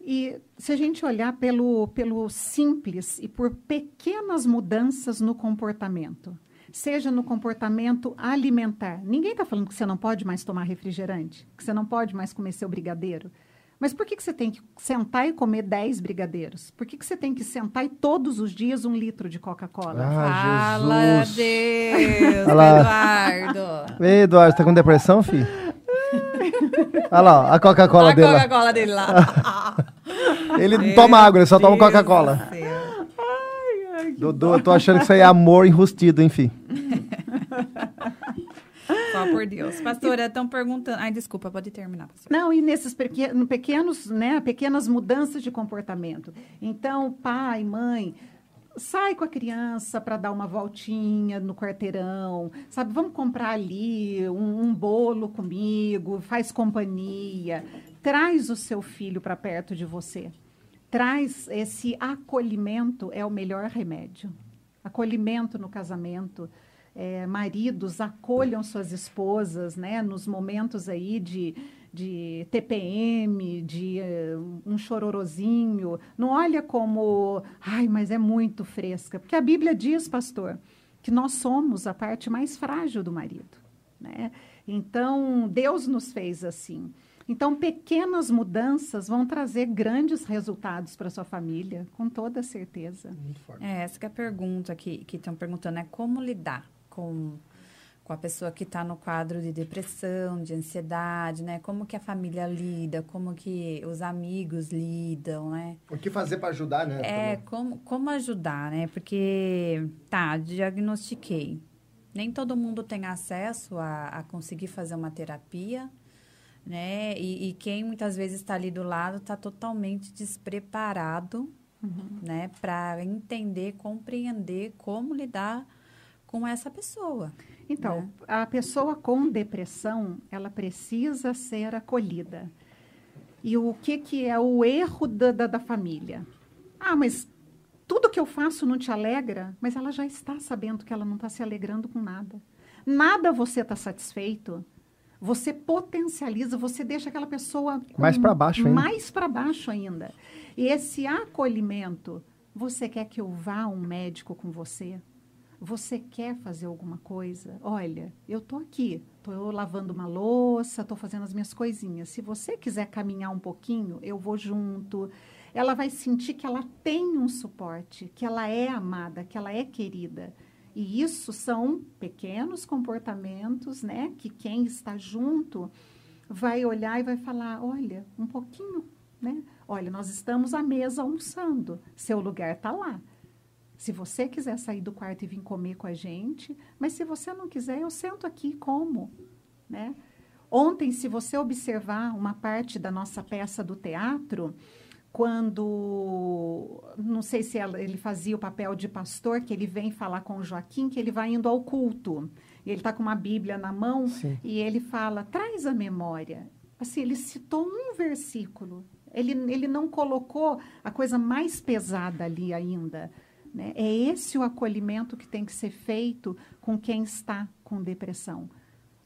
E se a gente olhar pelo, pelo simples e por pequenas mudanças no comportamento, seja no comportamento alimentar. Ninguém está falando que você não pode mais tomar refrigerante, que você não pode mais comer seu brigadeiro. Mas por que, que você tem que sentar e comer 10 brigadeiros? Por que, que você tem que sentar e todos os dias um litro de Coca-Cola? Ah, Fala, Jesus. Deus, Eduardo. Ei, Eduardo, tá com depressão, filho? Olha lá, a Coca-Cola dele. A Coca-Cola dele lá. <laughs> ele não toma água, ele só toma Coca-Cola. Dodô, eu tô achando que isso aí é amor enrustido, enfim. Por Deus. <laughs> Pastora, estão perguntando. Ai, desculpa, pode terminar. Pastora. Não, e nesses pequenos, né, pequenas mudanças de comportamento. Então, pai, mãe, sai com a criança para dar uma voltinha no quarteirão, sabe? Vamos comprar ali um, um bolo comigo, faz companhia, traz o seu filho para perto de você. Traz esse acolhimento, é o melhor remédio. Acolhimento no casamento, é, maridos acolham suas esposas, né, nos momentos aí de, de TPM, de uh, um chororozinho. Não olha como, ai, mas é muito fresca. Porque a Bíblia diz, pastor, que nós somos a parte mais frágil do marido. Né? Então, Deus nos fez assim. Então, pequenas mudanças vão trazer grandes resultados para sua família, com toda certeza. É, essa é a pergunta que estão perguntando, é como lidar com, com a pessoa que está no quadro de depressão, de ansiedade, né? Como que a família lida, como que os amigos lidam, né? O que fazer para ajudar, né? É, como, como ajudar, né? Porque, tá, diagnostiquei. Nem todo mundo tem acesso a, a conseguir fazer uma terapia, né? E, e quem muitas vezes está ali do lado está totalmente despreparado, uhum. né? Para entender, compreender como lidar com essa pessoa. Então, né? a pessoa com depressão, ela precisa ser acolhida. E o que, que é o erro da, da, da família? Ah, mas tudo que eu faço não te alegra? Mas ela já está sabendo que ela não está se alegrando com nada. Nada você está satisfeito. Você potencializa, você deixa aquela pessoa mais para baixo ainda. Mais para baixo ainda. E esse acolhimento, você quer que eu vá a um médico com você? Você quer fazer alguma coisa? Olha, eu tô aqui, tô lavando uma louça, tô fazendo as minhas coisinhas. Se você quiser caminhar um pouquinho, eu vou junto. Ela vai sentir que ela tem um suporte, que ela é amada, que ela é querida. E isso são pequenos comportamentos, né, que quem está junto vai olhar e vai falar, olha, um pouquinho, né? Olha, nós estamos à mesa almoçando, seu lugar está lá. Se você quiser sair do quarto e vir comer com a gente, mas se você não quiser, eu sento aqui como, né? Ontem, se você observar uma parte da nossa peça do teatro, quando não sei se ele fazia o papel de pastor, que ele vem falar com o Joaquim, que ele vai indo ao culto. E ele está com uma Bíblia na mão Sim. e ele fala: traz a memória. Assim, ele citou um versículo. Ele, ele não colocou a coisa mais pesada ali ainda. Né? É esse o acolhimento que tem que ser feito com quem está com depressão.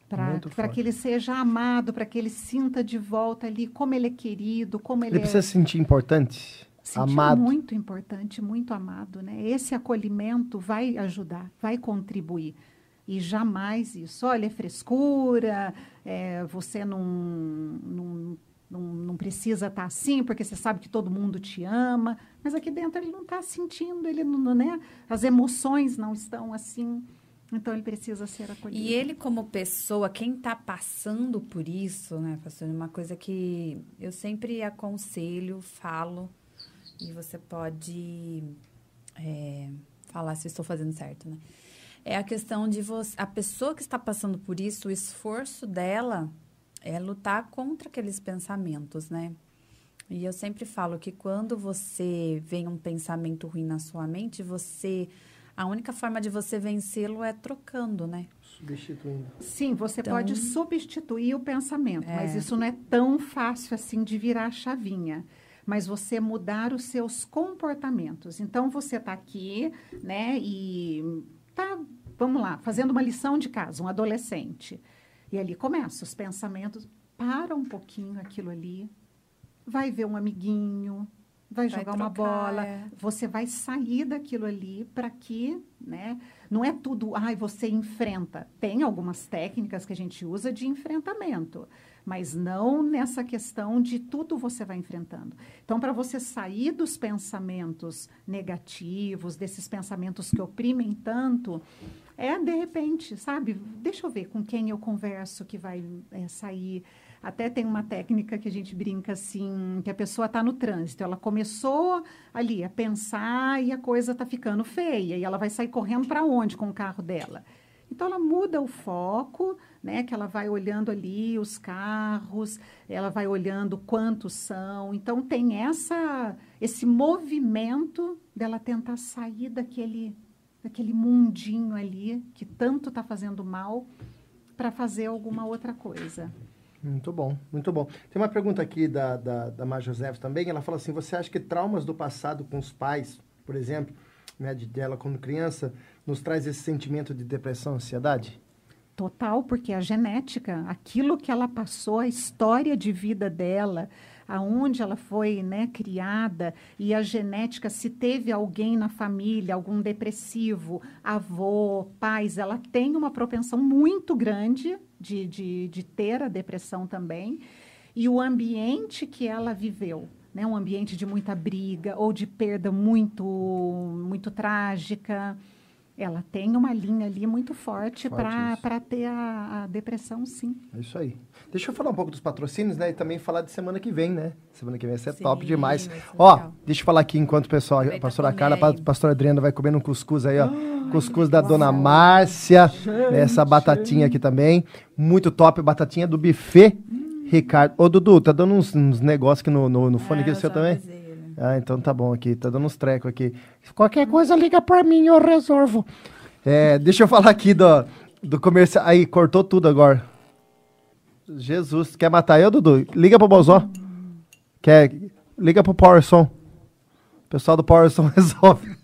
Para que ele seja amado, para que ele sinta de volta ali como ele é querido, como ele, ele precisa é... se sentir importante, sentir amado. muito importante, muito amado. Né? Esse acolhimento vai ajudar, vai contribuir. E jamais isso, olha, é frescura, é, você não, não não, não precisa estar tá assim, porque você sabe que todo mundo te ama. Mas aqui dentro ele não está sentindo, ele não, né? As emoções não estão assim. Então ele precisa ser acolhido. E ele, como pessoa, quem está passando por isso, né, pastor? Uma coisa que eu sempre aconselho, falo, e você pode é, falar se estou fazendo certo, né? É a questão de você, a pessoa que está passando por isso, o esforço dela é lutar contra aqueles pensamentos, né? E eu sempre falo que quando você vem um pensamento ruim na sua mente, você a única forma de você vencê-lo é trocando, né? Substituindo. Sim, você então, pode substituir o pensamento, é. mas isso não é tão fácil assim de virar a chavinha. Mas você mudar os seus comportamentos. Então você está aqui, né? E tá, vamos lá, fazendo uma lição de casa, um adolescente. E ali começa os pensamentos. Para um pouquinho aquilo ali. vai ver um amiguinho, vai, vai jogar trocar, uma bola, é. você vai sair daquilo ali para que, né? Não é tudo, ai, você enfrenta. Tem algumas técnicas que a gente usa de enfrentamento, mas não nessa questão de tudo você vai enfrentando. Então, para você sair dos pensamentos negativos, desses pensamentos que oprimem tanto, é de repente, sabe? Deixa eu ver com quem eu converso que vai é, sair até tem uma técnica que a gente brinca assim, que a pessoa está no trânsito, ela começou ali a pensar e a coisa está ficando feia e ela vai sair correndo para onde com o carro dela? Então ela muda o foco, né? Que ela vai olhando ali os carros, ela vai olhando quantos são. Então tem essa esse movimento dela tentar sair daquele daquele mundinho ali que tanto está fazendo mal para fazer alguma outra coisa. Muito bom, muito bom. Tem uma pergunta aqui da, da, da Mar José também. Ela fala assim: você acha que traumas do passado com os pais, por exemplo, né, de dela quando criança, nos traz esse sentimento de depressão, ansiedade? Total, porque a genética, aquilo que ela passou, a história de vida dela, aonde ela foi né, criada e a genética, se teve alguém na família, algum depressivo, avô, pais, ela tem uma propensão muito grande de, de, de ter a depressão também. E o ambiente que ela viveu, né, um ambiente de muita briga ou de perda muito, muito trágica, ela tem uma linha ali muito forte, forte para ter a, a, depressão, sim. É isso aí. Deixa eu falar um pouco dos patrocínios, né? E também falar de semana que vem, né? Semana que vem vai ser sim, top demais. Ó, legal. deixa eu falar aqui enquanto o pessoal, a pastora Carla, a pastora Adriana vai comendo um cuscuz aí, ó. Oh, cuscuz da dona Márcia. Gente. Essa batatinha aqui também. Muito top, batatinha do buffet. Hum. Ricardo. Ô, Dudu, tá dando uns, uns negócios aqui no, no, no fone é, aqui seu também? Ah, então tá bom aqui, tá dando uns trecos aqui. Qualquer coisa liga por mim, eu resolvo. É, deixa eu falar aqui do, do comercial. Aí, cortou tudo agora. Jesus, quer matar eu, Dudu? Liga pro Bozó. Quer, liga pro Powerson. O pessoal do Powerson <laughs> resolve.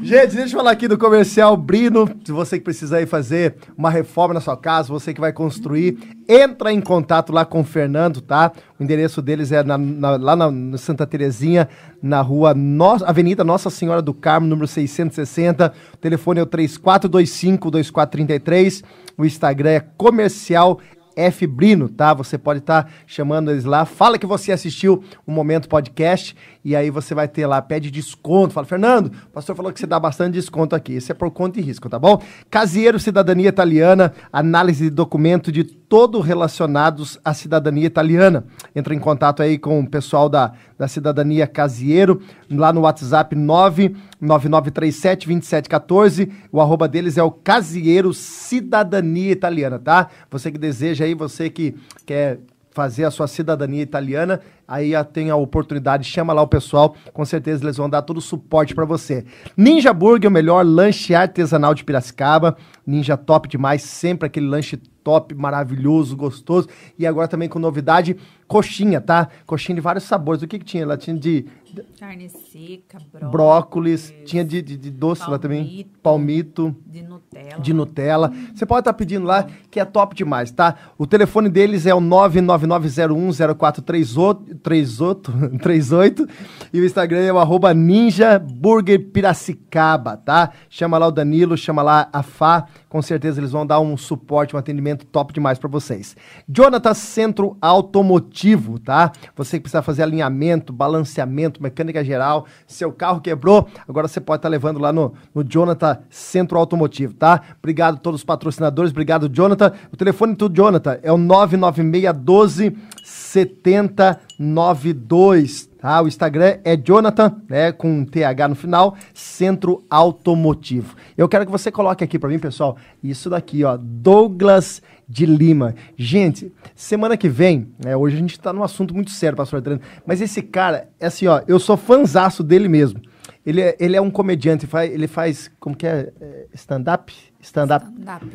Gente, deixa eu falar aqui do comercial Brino. Se você que precisa aí fazer uma reforma na sua casa, você que vai construir, entra em contato lá com o Fernando, tá? O endereço deles é na, na, lá na, Santa Terezinha, na rua no, Avenida Nossa Senhora do Carmo, número 660. O telefone é o 3425-2433. O Instagram é comercial F Brino, tá? Você pode estar tá chamando eles lá. Fala que você assistiu o Momento Podcast e aí você vai ter lá, pede desconto. Fala, Fernando, o pastor falou que você dá bastante desconto aqui. Isso é por conta e risco, tá bom? Casieiro Cidadania Italiana, análise de documento de todo relacionados à cidadania italiana. Entra em contato aí com o pessoal da, da Cidadania Casieiro, lá no WhatsApp 99937 2714. O arroba deles é o Casieiro Cidadania Italiana, tá? Você que deseja aí, você que quer fazer a sua cidadania italiana, aí tem a oportunidade, chama lá o pessoal, com certeza eles vão dar todo o suporte para você. Ninja Burger, o melhor lanche artesanal de Piracicaba, Ninja top demais, sempre aquele lanche top, maravilhoso, gostoso, e agora também com novidade, coxinha, tá? Coxinha de vários sabores, o que que tinha? Ela tinha de... Carne seca, brócolis, brócolis tinha de, de, de doce palmito, lá também, palmito, de Nutella. De Nutella. Você pode estar tá pedindo lá, que é top demais, tá? O telefone deles é o 999010438 <laughs> e o Instagram é o arroba Ninja Burger Piracicaba, tá? Chama lá o Danilo, chama lá a Fá, com certeza eles vão dar um suporte, um atendimento top demais para vocês. Jonathan Centro Automotivo, tá? Você que precisa fazer alinhamento, balanceamento, mecânica geral, seu carro quebrou, agora você pode estar tá levando lá no, no Jonathan Centro Automotivo, tá? Obrigado a todos os patrocinadores, obrigado Jonathan. O telefone do Jonathan é o 99612 7092, tá? O Instagram é Jonathan, né, com TH no final, Centro Automotivo. Eu quero que você coloque aqui para mim, pessoal, isso daqui, ó, Douglas de Lima. Gente, semana que vem, né, hoje a gente tá num assunto muito sério, pastor Adriano, mas esse cara, é assim, ó, eu sou fanzaço dele mesmo. Ele é, ele é um comediante, ele faz, como que é, é stand-up? Stand-up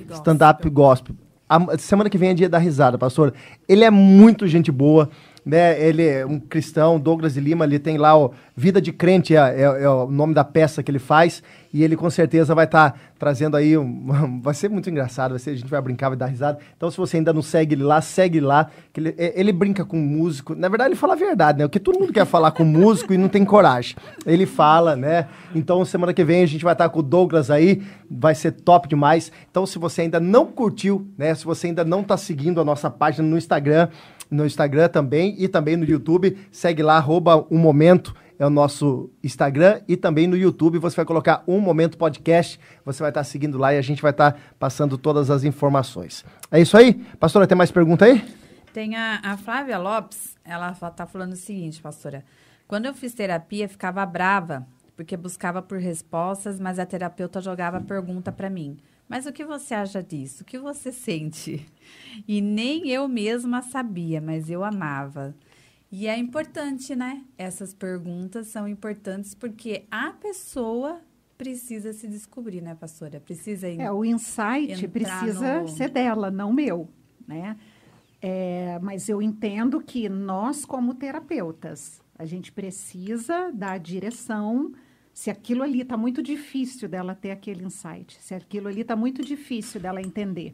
stand-up stand gospel. A semana que vem é dia da risada, pastor. Ele é muito gente boa. Né? Ele é um cristão, Douglas de Lima, ele tem lá o Vida de Crente, é, é, é o nome da peça que ele faz, e ele com certeza vai estar tá trazendo aí, um, <laughs> vai ser muito engraçado, vai ser, a gente vai brincar, vai dar risada. Então, se você ainda não segue ele lá, segue lá, que ele, é, ele brinca com músico. Na verdade, ele fala a verdade, né? Porque todo mundo quer falar com <laughs> músico e não tem coragem. Ele fala, né? Então, semana que vem a gente vai estar tá com o Douglas aí, vai ser top demais. Então, se você ainda não curtiu, né? Se você ainda não está seguindo a nossa página no Instagram, no Instagram também e também no YouTube. Segue lá, arroba um momento é o nosso Instagram e também no YouTube você vai colocar um momento podcast. Você vai estar seguindo lá e a gente vai estar passando todas as informações. É isso aí? Pastora, tem mais pergunta aí? Tem a, a Flávia Lopes, ela está falando o seguinte, pastora. Quando eu fiz terapia, ficava brava, porque buscava por respostas, mas a terapeuta jogava pergunta para mim. Mas o que você acha disso? O que você sente? E nem eu mesma sabia, mas eu amava. E é importante, né? Essas perguntas são importantes porque a pessoa precisa se descobrir, né, pastora? Precisa É, o insight precisa no... ser dela, não meu, né? É, mas eu entendo que nós, como terapeutas, a gente precisa dar direção se aquilo ali está muito difícil dela ter aquele insight, se aquilo ali está muito difícil dela entender.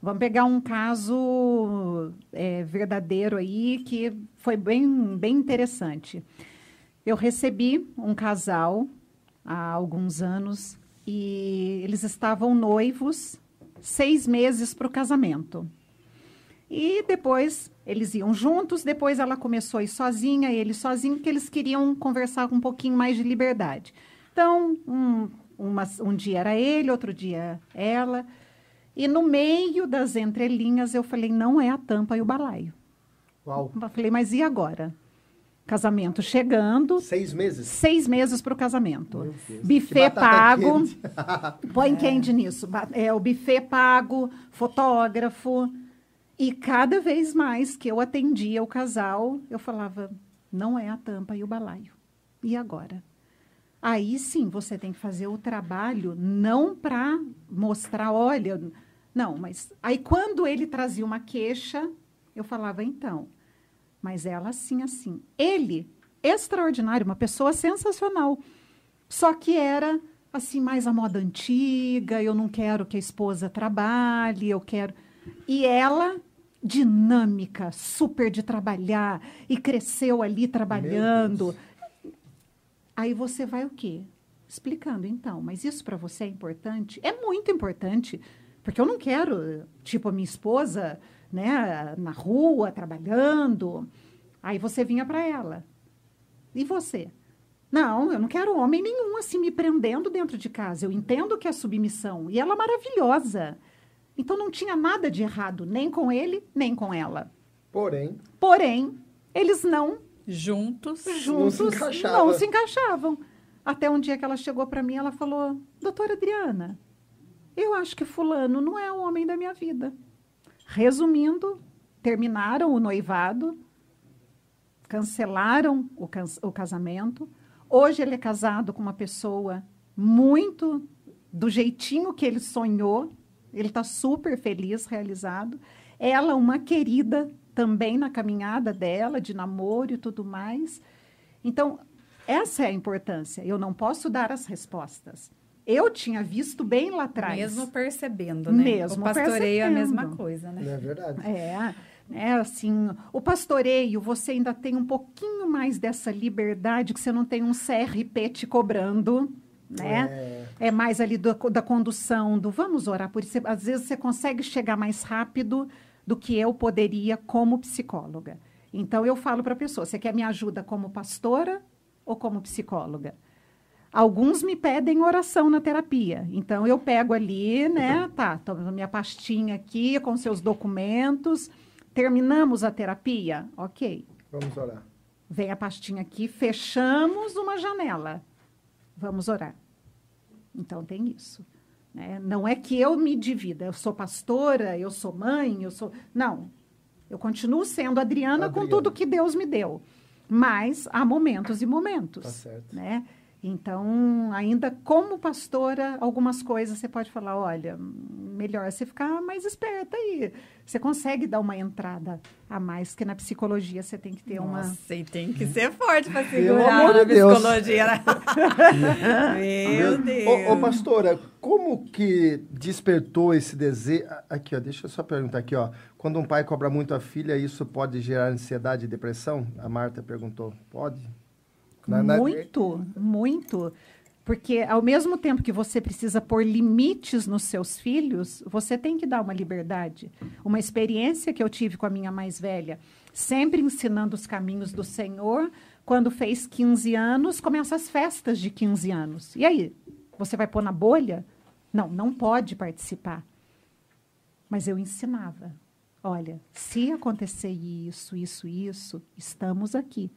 Vamos pegar um caso é, verdadeiro aí que foi bem, bem interessante. Eu recebi um casal há alguns anos e eles estavam noivos seis meses para o casamento. E depois eles iam juntos, depois ela começou a ir sozinha, ele sozinho, porque eles queriam conversar com um pouquinho mais de liberdade. Então, um, uma, um dia era ele, outro dia ela. E no meio das entrelinhas eu falei, não é a tampa e o balaio. Uau. Eu falei, mas e agora? Casamento chegando. Seis meses? Seis meses para o casamento. Buffet pago. Põe <laughs> é. quente nisso. É, o buffet pago, fotógrafo. E cada vez mais que eu atendia o casal, eu falava: não é a tampa e o balaio. E agora? Aí sim você tem que fazer o trabalho não para mostrar, olha, não, mas aí quando ele trazia uma queixa, eu falava então, mas ela assim assim. Ele extraordinário, uma pessoa sensacional. Só que era assim mais a moda antiga, eu não quero que a esposa trabalhe, eu quero e ela dinâmica, super de trabalhar e cresceu ali trabalhando. Aí você vai o quê? Explicando, então, mas isso para você é importante? É muito importante, porque eu não quero, tipo, a minha esposa, né, na rua, trabalhando. Aí você vinha para ela. E você? Não, eu não quero homem nenhum assim me prendendo dentro de casa. Eu entendo que é submissão. E ela é maravilhosa. Então não tinha nada de errado, nem com ele, nem com ela. Porém. Porém, eles não. Juntos. Juntos. Não se, encaixavam. não se encaixavam. Até um dia que ela chegou para mim, ela falou: Doutora Adriana, eu acho que Fulano não é o homem da minha vida. Resumindo, terminaram o noivado, cancelaram o, o casamento. Hoje ele é casado com uma pessoa muito do jeitinho que ele sonhou, ele está super feliz, realizado. Ela, uma querida também na caminhada dela, de namoro e tudo mais. Então, essa é a importância. Eu não posso dar as respostas. Eu tinha visto bem lá atrás. Mesmo percebendo, né? Mesmo o pastoreio é a mesma coisa, né? É verdade. É, é assim, o pastoreio, você ainda tem um pouquinho mais dessa liberdade que você não tem um CRP te cobrando, né? É, é mais ali do, da condução, do vamos orar por isso. Às vezes você consegue chegar mais rápido do que eu poderia como psicóloga. Então eu falo para a pessoa: você quer me ajuda como pastora ou como psicóloga? Alguns me pedem oração na terapia. Então eu pego ali, né? Tá, tomo minha pastinha aqui com seus documentos. Terminamos a terapia? Ok. Vamos orar. Vem a pastinha aqui, fechamos uma janela. Vamos orar. Então tem isso. Né? Não é que eu me divida, eu sou pastora, eu sou mãe, eu sou. Não. Eu continuo sendo Adriana, Adriana. com tudo que Deus me deu. Mas há momentos e momentos. Tá certo. Né? Então, ainda como pastora, algumas coisas você pode falar, olha, melhor você ficar mais esperta aí. Você consegue dar uma entrada a mais, que na psicologia você tem que ter Nossa, uma... Nossa, e tem que ser forte para segurar a psicologia. Né? <laughs> Meu Deus. Ô, ô, pastora, como que despertou esse desejo... Aqui, ó, deixa eu só perguntar aqui, ó. Quando um pai cobra muito a filha, isso pode gerar ansiedade e depressão? A Marta perguntou. Pode? Na, na... Muito, muito. Porque ao mesmo tempo que você precisa pôr limites nos seus filhos, você tem que dar uma liberdade. Uma experiência que eu tive com a minha mais velha, sempre ensinando os caminhos do Senhor, quando fez 15 anos, começam as festas de 15 anos. E aí, você vai pôr na bolha? Não, não pode participar. Mas eu ensinava. Olha, se acontecer isso, isso, isso, estamos aqui.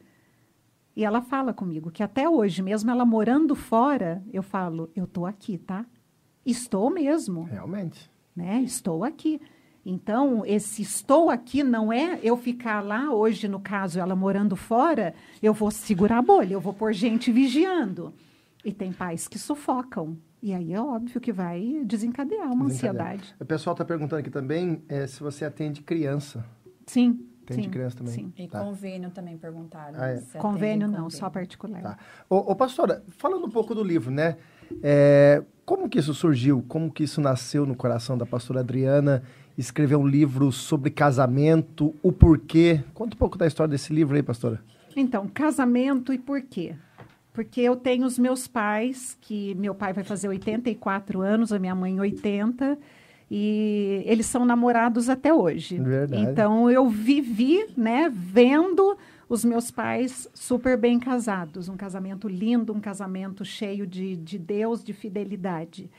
E ela fala comigo que até hoje, mesmo ela morando fora, eu falo, eu estou aqui, tá? Estou mesmo. Realmente. Né? Estou aqui. Então, esse estou aqui não é eu ficar lá, hoje, no caso, ela morando fora, eu vou segurar a bolha, eu vou pôr gente vigiando. E tem pais que sufocam. E aí é óbvio que vai desencadear uma desencadear. ansiedade. O pessoal está perguntando aqui também é, se você atende criança. Sim. Tem sim, de criança também? Sim. E tá. convênio também perguntaram. Ah, é. Convênio não, convênio. só particular. Tá. Ô, ô, pastora, falando um pouco do livro, né? É, como que isso surgiu? Como que isso nasceu no coração da pastora Adriana? Escrever um livro sobre casamento, o porquê. Conta um pouco da história desse livro aí, pastora. Então, casamento e porquê. Porque eu tenho os meus pais, que meu pai vai fazer 84 anos, a minha mãe 80 e eles são namorados até hoje. Verdade. Então eu vivi, né, vendo os meus pais super bem casados, um casamento lindo, um casamento cheio de, de Deus, de fidelidade.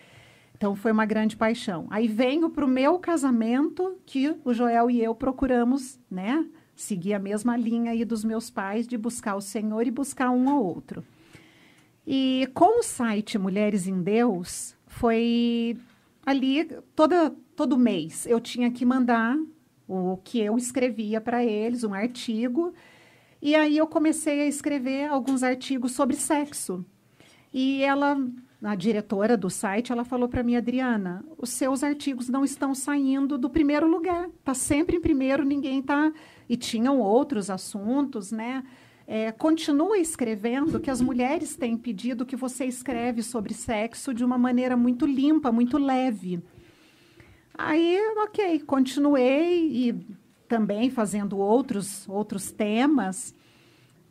Então foi uma grande paixão. Aí venho para o meu casamento que o Joel e eu procuramos, né, seguir a mesma linha aí dos meus pais de buscar o Senhor e buscar um ao outro. E com o site Mulheres em Deus foi ali toda, todo mês eu tinha que mandar o que eu escrevia para eles, um artigo. E aí eu comecei a escrever alguns artigos sobre sexo. E ela, a diretora do site, ela falou para mim, Adriana, os seus artigos não estão saindo do primeiro lugar. Tá sempre em primeiro, ninguém tá. E tinham outros assuntos, né? É, continua escrevendo, que as mulheres têm pedido que você escreve sobre sexo de uma maneira muito limpa, muito leve. Aí, ok, continuei e também fazendo outros, outros temas.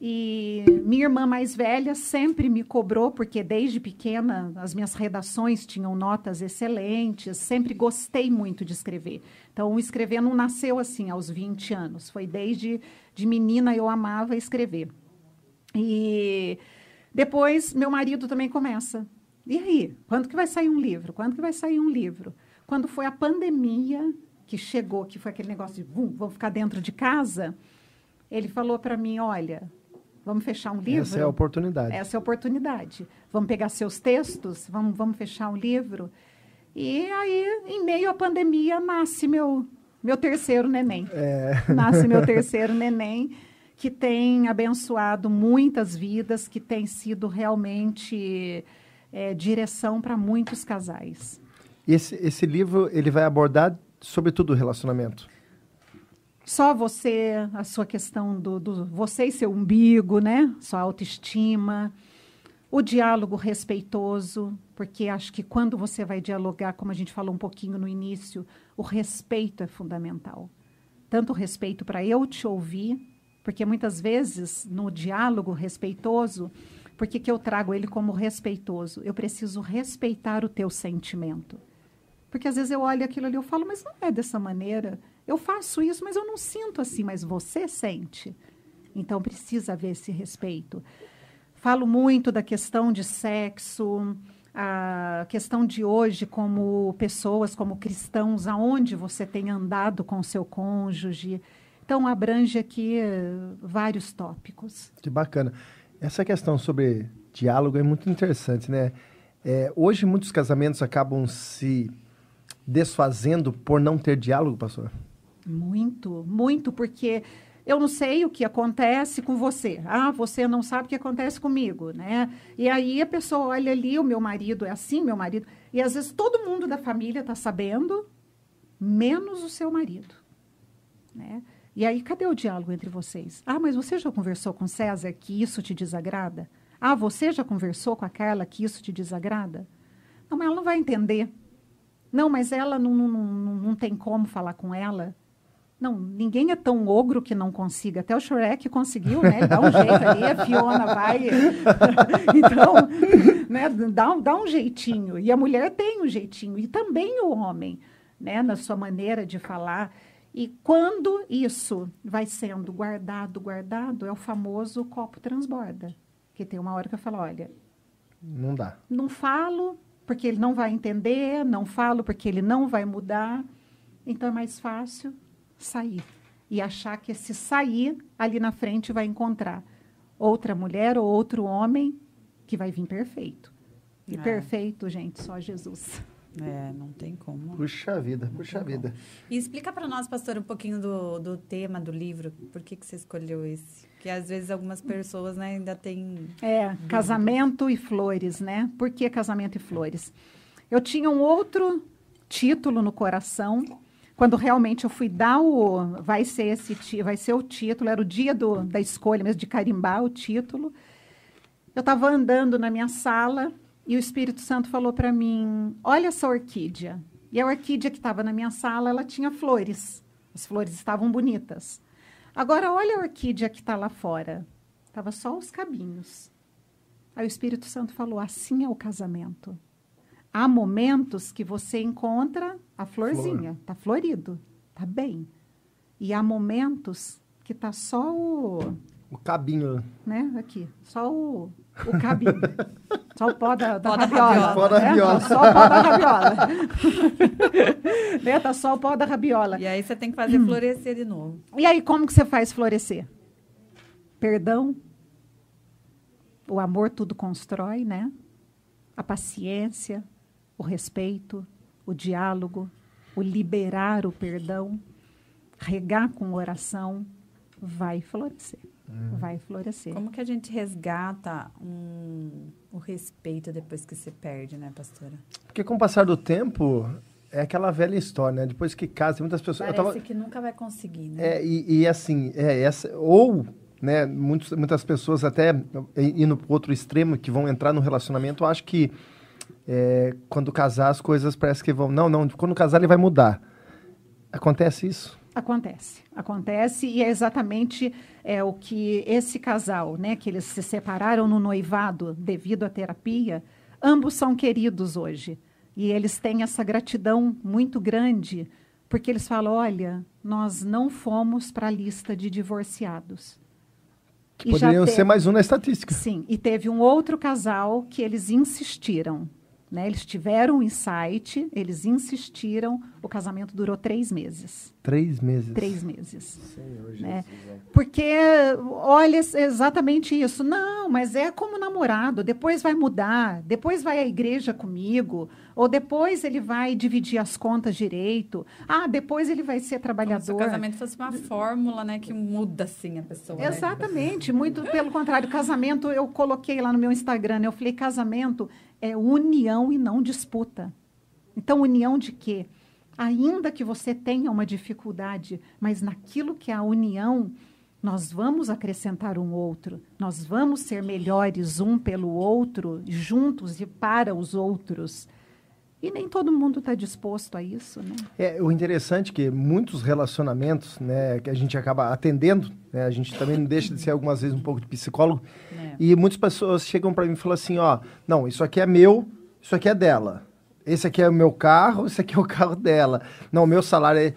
E minha irmã mais velha sempre me cobrou, porque desde pequena as minhas redações tinham notas excelentes, sempre gostei muito de escrever. Então, escrever não nasceu assim aos 20 anos, foi desde de menina eu amava escrever. E depois meu marido também começa. E aí, quando que vai sair um livro? Quando que vai sair um livro? Quando foi a pandemia que chegou, que foi aquele negócio de vum, vou ficar dentro de casa, ele falou para mim, olha, vamos fechar um livro? Essa é a oportunidade. Essa é a oportunidade. Vamos pegar seus textos, vamos, vamos fechar um livro. E aí, em meio à pandemia, nasce meu meu terceiro neném. É. <laughs> Nasce meu terceiro neném, que tem abençoado muitas vidas, que tem sido realmente é, direção para muitos casais. Esse, esse livro ele vai abordar sobretudo o relacionamento. Só você, a sua questão do, do você e seu umbigo, né? Sua autoestima, o diálogo respeitoso, porque acho que quando você vai dialogar, como a gente falou um pouquinho no início, o respeito é fundamental. Tanto o respeito para eu te ouvir, porque muitas vezes no diálogo respeitoso, por que eu trago ele como respeitoso? Eu preciso respeitar o teu sentimento. Porque às vezes eu olho aquilo ali e falo, mas não é dessa maneira. Eu faço isso, mas eu não sinto assim, mas você sente. Então precisa haver esse respeito. Falo muito da questão de sexo, a questão de hoje como pessoas, como cristãos, aonde você tem andado com seu cônjuge. Então, abrange aqui uh, vários tópicos. Que bacana. Essa questão sobre diálogo é muito interessante, né? É, hoje, muitos casamentos acabam se desfazendo por não ter diálogo, pastor? Muito, muito, porque eu não sei o que acontece com você. Ah, você não sabe o que acontece comigo, né? E aí a pessoa olha ali, o meu marido é assim, meu marido. E às vezes todo mundo da família está sabendo, menos o seu marido, né? E aí, cadê o diálogo entre vocês? Ah, mas você já conversou com César que isso te desagrada? Ah, você já conversou com a Carla que isso te desagrada? Não, mas ela não vai entender. Não, mas ela não, não, não, não tem como falar com ela. Não, ninguém é tão ogro que não consiga. Até o Shrek conseguiu, né? Dá um jeito ali, a Fiona vai. <laughs> então, né? Dá, dá um jeitinho. E a mulher tem um jeitinho. E também o homem, né? Na sua maneira de falar. E quando isso vai sendo guardado, guardado, é o famoso copo transborda. Que tem uma hora que eu falo, olha... Não dá. Não falo porque ele não vai entender, não falo porque ele não vai mudar. Então é mais fácil sair. E achar que esse sair ali na frente vai encontrar outra mulher ou outro homem que vai vir perfeito. E é. perfeito, gente, só Jesus. É, não tem como. Puxa vida, não puxa vida. Como. E explica para nós, pastor, um pouquinho do, do tema do livro. Por que, que você escolheu esse? Porque às vezes algumas pessoas né, ainda têm. É, casamento e flores, né? Por que casamento e flores? Eu tinha um outro título no coração. Quando realmente eu fui dar o. Vai ser esse vai ser o título, era o dia do, da escolha mesmo, de carimbar o título. Eu estava andando na minha sala e o Espírito Santo falou para mim: Olha essa orquídea. E a orquídea que estava na minha sala, ela tinha flores. As flores estavam bonitas. Agora, olha a orquídea que está lá fora. Estava só os cabinhos. Aí o Espírito Santo falou: Assim é o casamento. Há momentos que você encontra a florzinha, está Flor. florido, está bem. E há momentos que está só o. O cabinho. Né? Aqui. Só o, o cabinho. <laughs> Só o pó da, da pó rabiola. Da pó da né? rabiola. Tá só o pó da rabiola. <laughs> né? Tá só o pó da rabiola. E aí você tem que fazer hum. florescer de novo. E aí, como que você faz florescer? Perdão. O amor tudo constrói, né? A paciência, o respeito, o diálogo, o liberar o perdão, regar com oração, vai florescer. Hum. Vai florescer. Como que a gente resgata um, o respeito depois que se perde, né, pastora? Porque com o passar do tempo, é aquela velha história, né? Depois que casa, muitas pessoas... Parece tava... que nunca vai conseguir, né? É, e, e assim, é, essa, ou né, muitos, muitas pessoas até indo para outro extremo, que vão entrar no relacionamento, eu acho que é, quando casar as coisas parece que vão... Não, não, quando casar ele vai mudar. Acontece isso? Acontece, acontece e é exatamente é, o que esse casal, né, que eles se separaram no noivado devido à terapia, ambos são queridos hoje e eles têm essa gratidão muito grande porque eles falam, olha, nós não fomos para a lista de divorciados. Que poderiam teve, ser mais um na estatística. Sim, e teve um outro casal que eles insistiram, né? Eles tiveram um insight, eles insistiram, o casamento durou três meses. Três meses? Três meses. Senhor né? Jesus. É. Porque, olha, exatamente isso. Não, mas é como namorado, depois vai mudar, depois vai à igreja comigo, ou depois ele vai dividir as contas direito. Ah, depois ele vai ser trabalhador. Como se o casamento fosse uma fórmula, né, que muda, assim, a pessoa. Né? Exatamente. Né? Muito pelo contrário. Casamento, eu coloquei lá no meu Instagram, eu falei, casamento é união e não disputa. Então, união de quê? Ainda que você tenha uma dificuldade, mas naquilo que é a união, nós vamos acrescentar um outro, nós vamos ser melhores um pelo outro, juntos e para os outros. E nem todo mundo está disposto a isso, né? É, o interessante é que muitos relacionamentos, né, que a gente acaba atendendo, né, a gente também não deixa de ser algumas vezes um pouco de psicólogo, e muitas pessoas chegam para mim e falam assim, ó, não, isso aqui é meu, isso aqui é dela. Esse aqui é o meu carro, esse aqui é o carro dela. Não, o meu salário é...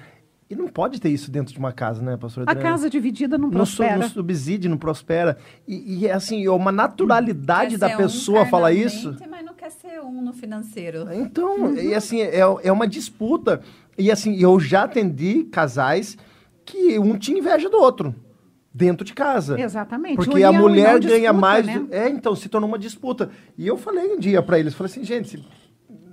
E não pode ter isso dentro de uma casa, né, pastor A casa dividida não prospera. Não, subsídio, não prospera. E, e é assim, é uma naturalidade da pessoa um falar isso. Mas quer ser um no financeiro. Então, e assim, é, é uma disputa. E assim, eu já atendi casais que um tinha inveja do outro dentro de casa. Exatamente. Porque União a mulher ganha disputa, mais. Né? É, então se tornou uma disputa. E eu falei um dia para eles, falei assim, gente,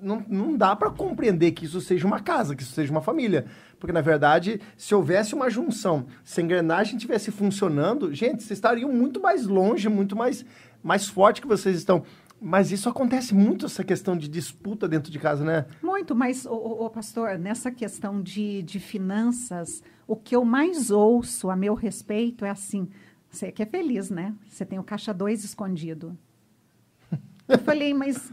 não, não dá para compreender que isso seja uma casa, que isso seja uma família. Porque, na verdade, se houvesse uma junção, se a engrenagem estivesse funcionando, gente, vocês estariam muito mais longe, muito mais, mais forte que vocês estão. Mas isso acontece muito, essa questão de disputa dentro de casa, né? Muito, mas, o, pastor, nessa questão de, de finanças, o que eu mais ouço a meu respeito é assim: você que é feliz, né? Você tem o caixa 2 escondido. Eu <laughs> falei, mas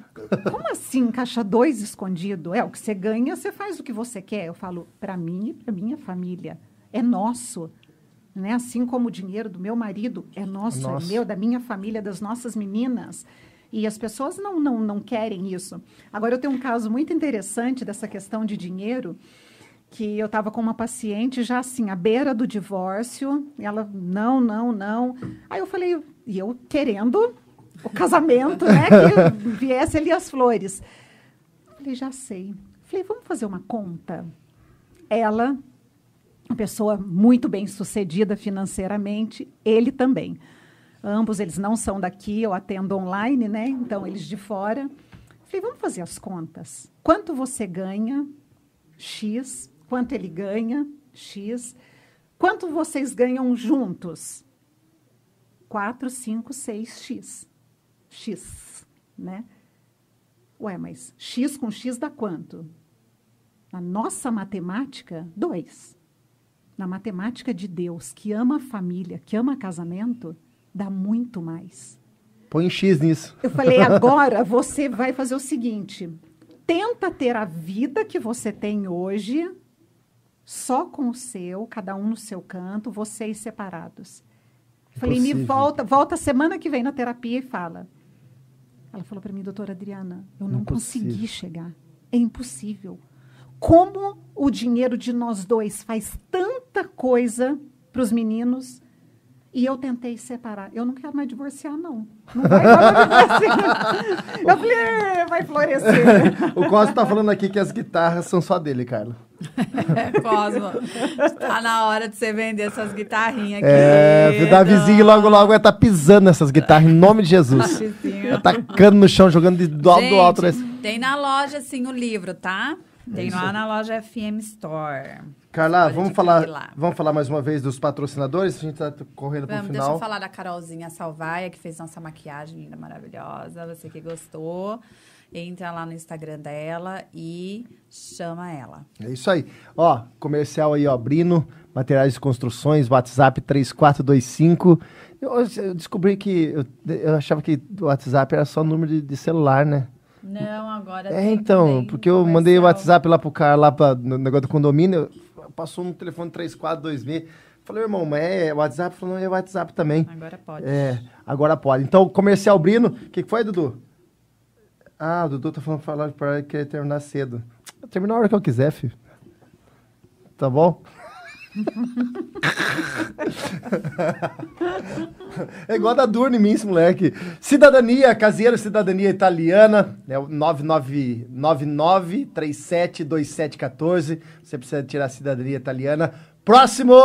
como assim caixa 2 escondido? É, o que você ganha, você faz o que você quer. Eu falo, para mim e para minha família. É nosso. Né? Assim como o dinheiro do meu marido é nosso, é meu, da minha família, das nossas meninas. E as pessoas não, não, não querem isso. Agora, eu tenho um caso muito interessante dessa questão de dinheiro, que eu estava com uma paciente já assim, à beira do divórcio, e ela, não, não, não. Aí eu falei, e eu querendo o casamento, né, que <laughs> viesse ali as flores. Falei, já sei. Falei, vamos fazer uma conta. Ela, uma pessoa muito bem sucedida financeiramente, ele também. Ambos eles não são daqui, eu atendo online, né? Então eles de fora. Falei, vamos fazer as contas. Quanto você ganha? X. Quanto ele ganha? X. Quanto vocês ganham juntos? 4, 5, 6, X. X, né? Ué, mas X com X dá quanto? Na nossa matemática, 2. Na matemática de Deus, que ama a família, que ama casamento, dá muito mais. Põe X nisso. Eu falei, <laughs> agora você vai fazer o seguinte: tenta ter a vida que você tem hoje, só com o seu, cada um no seu canto, vocês separados. Falei, me volta, volta semana que vem na terapia e fala. Ela falou para mim, doutora Adriana, eu não impossível. consegui chegar. É impossível. Como o dinheiro de nós dois faz tanta coisa para os meninos e eu tentei separar. Eu não quero mais divorciar, não. Não vai assim. Eu falei, é, vai florescer. <laughs> o Cosmo está falando aqui que as guitarras são só dele, Carla. É, Cosmo, está na hora de você vender essas guitarrinhas aqui. É, o Davizinho logo, logo vai estar tá pisando nessas guitarras, em nome de Jesus. Tacando no chão, jogando de, do alto do alto. Tem na loja, sim, o livro, tá? Tem é lá na loja FM Store. Carla, vamos falar, vamos falar mais uma vez dos patrocinadores? A gente está correndo para o final. Deixa eu falar da Carolzinha Salvaia, que fez nossa maquiagem linda, maravilhosa. Você que gostou, entra lá no Instagram dela e chama ela. É isso aí. Ó, comercial aí, ó, Brino, materiais de construções, WhatsApp 3425. Eu, eu descobri que, eu, eu, achava que o WhatsApp era só número de, de celular, né? Não, agora É, então, porque eu mandei o WhatsApp lá pro cara, lá pra, no negócio do condomínio, passou no telefone 3420. Falei, irmão, mas é WhatsApp? Falou, não, é WhatsApp também. Agora pode. É, agora pode. Então, comercial Brino, o que, que foi, Dudu? Ah, o Dudu tá falando falar para que terminar cedo. Terminar a hora que eu quiser, filho. Tá bom? É igual da Durne em mim, esse moleque. Cidadania, caseiro, cidadania italiana, é o 99372714. Você precisa tirar a cidadania italiana. Próximo!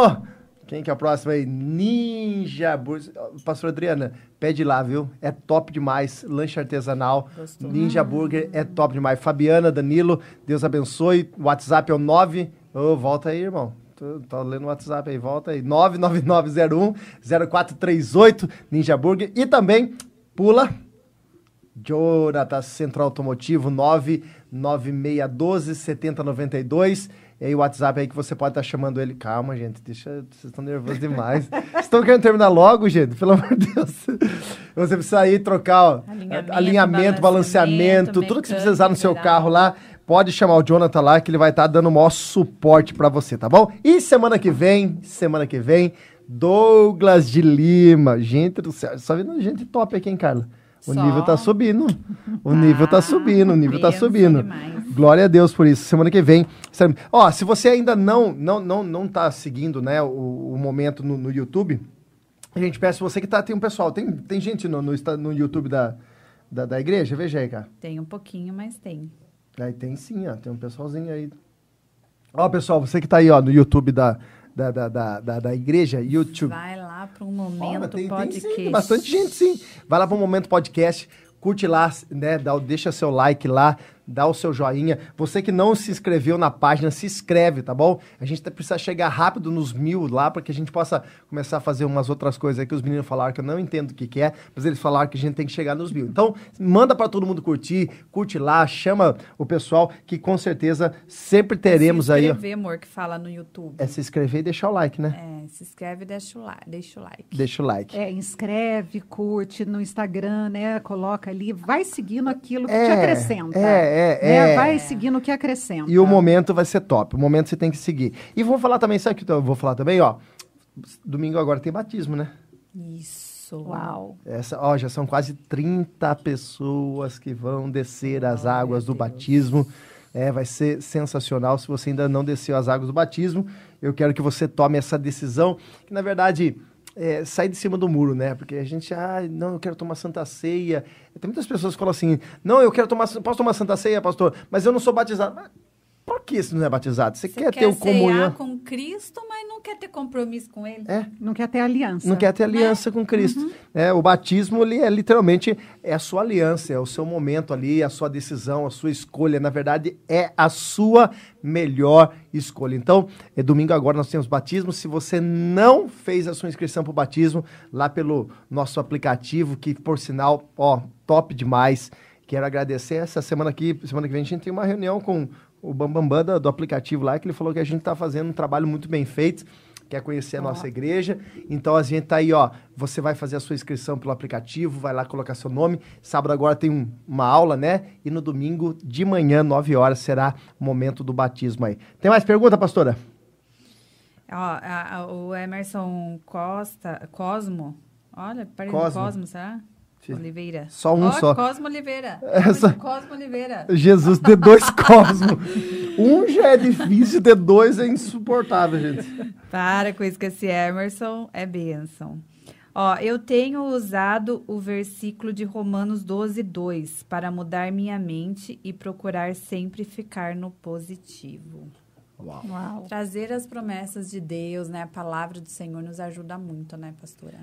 Quem que é o próximo aí? Ninja Burger. Pastor Adriana, pede lá, viu? É top demais. Lanche artesanal. Gostou. Ninja Burger é top demais. Fabiana, Danilo, Deus abençoe. O WhatsApp é o 9. Oh, volta aí, irmão. Tô, tô lendo o WhatsApp aí, volta aí. 99901-0438, Ninja Burger. E também, pula, Jonathan Centro Automotivo, 99612-7092. E aí o WhatsApp aí que você pode estar tá chamando ele. Calma, gente, deixa. Vocês estão nervosos demais. <laughs> Vocês estão querendo terminar logo, gente? Pelo amor de Deus. Você precisa ir trocar ó, alinhamento, alinhamento balanceamento, tudo que você precisar no seu carro lá pode chamar o Jonathan lá que ele vai estar tá dando o maior suporte para você, tá bom? E semana que vem, semana que vem, Douglas de Lima. Gente do céu, só vendo gente top aqui, hein, Carla? O Só. nível tá subindo. O ah, nível tá subindo, o nível tá subindo. Demais. Glória a Deus por isso. Semana que vem. Ó, se você ainda não não não não tá seguindo, né, o, o momento no, no, YouTube, a gente peço você que tá tem um pessoal, tem, tem gente no, no, no YouTube da, da, da igreja, veja aí, cara. Tem um pouquinho, mas tem. Aí tem sim, ó, tem um pessoalzinho aí. Ó, pessoal, você que tá aí, ó, no YouTube da, da, da, da, da, da igreja, YouTube. Vai lá para um momento tem, podcast. Tem, sim, bastante gente, sim. Vai lá para um momento podcast, curte lá, né, dá, deixa seu like lá, dá o seu joinha. Você que não se inscreveu na página, se inscreve, tá bom? A gente precisa chegar rápido nos mil lá, para que a gente possa começar a fazer umas outras coisas aí que os meninos falaram que eu não entendo o que, que é, mas eles falaram que a gente tem que chegar nos mil. Então, manda para todo mundo curtir, curte lá, chama o pessoal, que com certeza sempre teremos aí. Se inscrever, aí, amor, que fala no YouTube. É se inscrever e deixar o like, né? É, se inscreve e deixa o, like, deixa o like. Deixa o like. É, inscreve, curte no Instagram, né? Coloca ali, vai seguindo aquilo que é, te acrescenta. É, é, né? é. Vai seguindo o que acrescenta. E o momento vai ser top. O momento você tem que seguir. E vou falar também, sabe o que eu vou falar também, ó? Domingo agora tem batismo, né? Isso. Uau. Essa, ó, já são quase 30 pessoas que vão descer as águas do Deus. batismo. É, vai ser sensacional. Se você ainda não desceu as águas do batismo, eu quero que você tome essa decisão, que na verdade é, de cima do muro, né? Porque a gente, ah, não, eu quero tomar Santa Ceia. Tem muitas pessoas que falam assim, não, eu quero tomar, posso tomar Santa Ceia, pastor, mas eu não sou batizado. Por que você não é batizado? Você, você quer, quer ter o comunhão com Cristo, mas não quer ter compromisso com Ele. É. Não quer ter aliança. Não quer ter aliança com Cristo. Uhum. É, o batismo ele é literalmente é a sua aliança, é o seu momento ali, a sua decisão, a sua escolha. Na verdade, é a sua melhor escolha. Então, é domingo agora nós temos batismo. Se você não fez a sua inscrição para o batismo, lá pelo nosso aplicativo, que por sinal, ó, top demais. Quero agradecer. Essa semana aqui, semana que vem, a gente tem uma reunião com o Bambambam do, do aplicativo lá, que ele falou que a gente está fazendo um trabalho muito bem feito, quer conhecer a nossa igreja. Então a gente tá aí, ó. Você vai fazer a sua inscrição pelo aplicativo, vai lá colocar seu nome. Sábado agora tem um, uma aula, né? E no domingo de manhã, 9 horas, será o momento do batismo aí. Tem mais pergunta, pastora? Ó, a, a, o Emerson Costa, Cosmo. Olha, parece Cosmo, Cosmo será? Oliveira. Só um oh, só. Cosmo Oliveira. Essa... Cosmo Oliveira. Jesus, de dois Cosmo. um já é difícil, de dois é insuportável, gente. Para com isso que esse Emerson é bênção. Ó, eu tenho usado o versículo de Romanos 12, 2 para mudar minha mente e procurar sempre ficar no positivo. Uau. Uau. Trazer as promessas de Deus, né? A palavra do Senhor nos ajuda muito, né, pastora?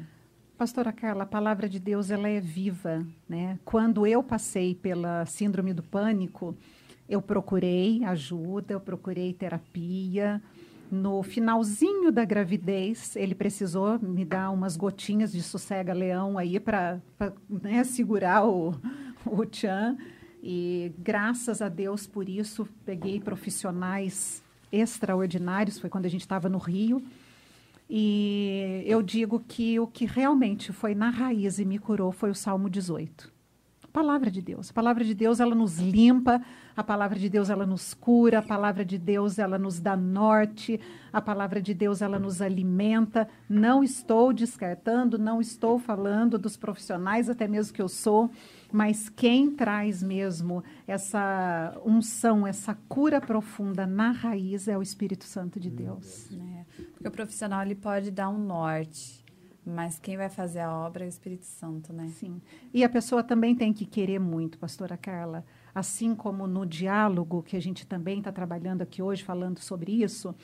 Pastora Carla, a palavra de Deus ela é viva, né? Quando eu passei pela síndrome do pânico, eu procurei ajuda, eu procurei terapia. No finalzinho da gravidez, ele precisou me dar umas gotinhas de sossega-leão aí para né, segurar o, <laughs> o Tchan. E graças a Deus por isso, peguei profissionais extraordinários. Foi quando a gente estava no Rio e eu digo que o que realmente foi na raiz e me curou foi o Salmo 18. A palavra de Deus. A palavra de Deus, ela nos limpa, a palavra de Deus, ela nos cura, a palavra de Deus, ela nos dá norte, a palavra de Deus, ela nos alimenta. Não estou descartando, não estou falando dos profissionais, até mesmo que eu sou, mas quem traz mesmo essa unção, essa cura profunda na raiz é o Espírito Santo de Deus. É, porque o profissional ele pode dar um norte, mas quem vai fazer a obra é o Espírito Santo, né? Sim. E a pessoa também tem que querer muito, pastora Carla. Assim como no diálogo, que a gente também está trabalhando aqui hoje, falando sobre isso,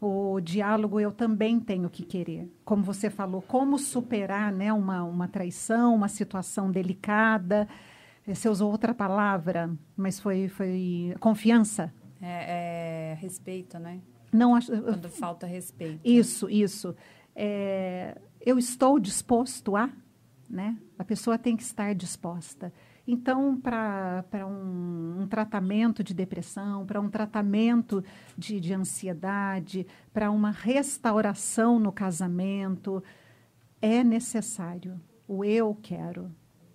o diálogo eu também tenho que querer. Como você falou, como superar né, uma, uma traição, uma situação delicada. Você usou outra palavra, mas foi, foi confiança. É, é respeito, né? Não acho. Quando falta respeito. Isso, isso. É, eu estou disposto a, né? A pessoa tem que estar disposta. Então, para um, um, tratamento de depressão, para um tratamento de, de ansiedade, para uma restauração no casamento, é necessário. O eu quero.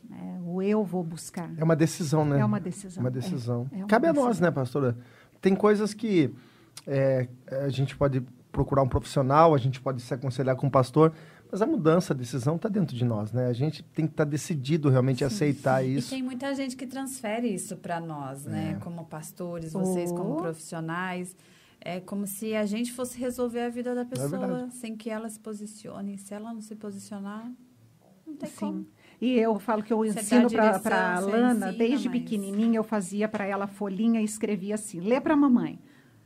Né? O eu vou buscar. É uma decisão, né? É uma decisão. Uma decisão. É, é uma Cabe decisão. a nós, né, pastora? Tem coisas que é, a gente pode procurar um profissional, a gente pode se aconselhar com um pastor, mas a mudança, a decisão está dentro de nós, né? A gente tem que estar tá decidido realmente sim, a aceitar sim. isso. E tem muita gente que transfere isso para nós, né? É. Como pastores, vocês oh. como profissionais. É como se a gente fosse resolver a vida da é pessoa é sem que ela se posicione. Se ela não se posicionar, não tem sim. como. E eu falo que eu ensino para a Lana, desde mas... pequenininha, eu fazia para ela folhinha e escrevia assim: lê para a mamãe.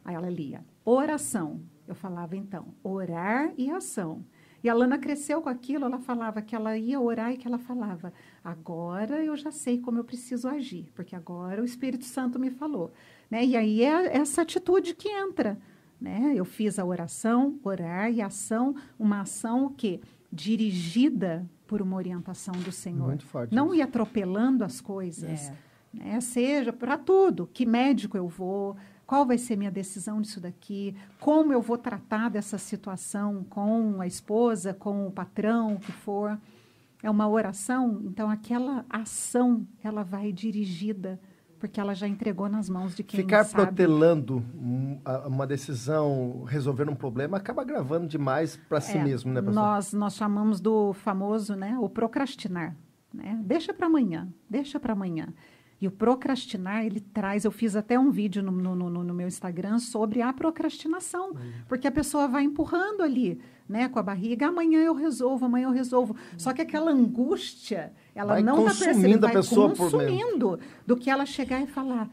Aí ela lia. Oração. Eu falava então, orar e ação. E a Lana cresceu com aquilo, ela falava que ela ia orar e que ela falava: agora eu já sei como eu preciso agir, porque agora o Espírito Santo me falou. Né? E aí é essa atitude que entra. Né? Eu fiz a oração, orar e ação, uma ação que dirigida por uma orientação do Senhor. Muito forte Não isso. ir atropelando as coisas. É. Né? Seja para tudo. Que médico eu vou? Qual vai ser minha decisão disso daqui? Como eu vou tratar dessa situação com a esposa, com o patrão, o que for? É uma oração, então aquela ação ela vai dirigida porque ela já entregou nas mãos de quem Ficar sabe. protelando um- uma decisão, resolver um problema, acaba gravando demais para si É, mesmo, né, pastor? Nós, nós chamamos do famoso, né, o procrastinar. Né? Deixa para amanhã, deixa para amanhã. E o procrastinar, ele traz, eu fiz até um vídeo no, no, no- no meu Instagram sobre a procrastinação, porque a pessoa vai empurrando ali, né, com a barriga, amanhã eu resolvo, amanhã eu resolvo. Só que aquela angústia, ela Vai não está percebendo, a vai pessoa consumindo do que ela chegar e falar,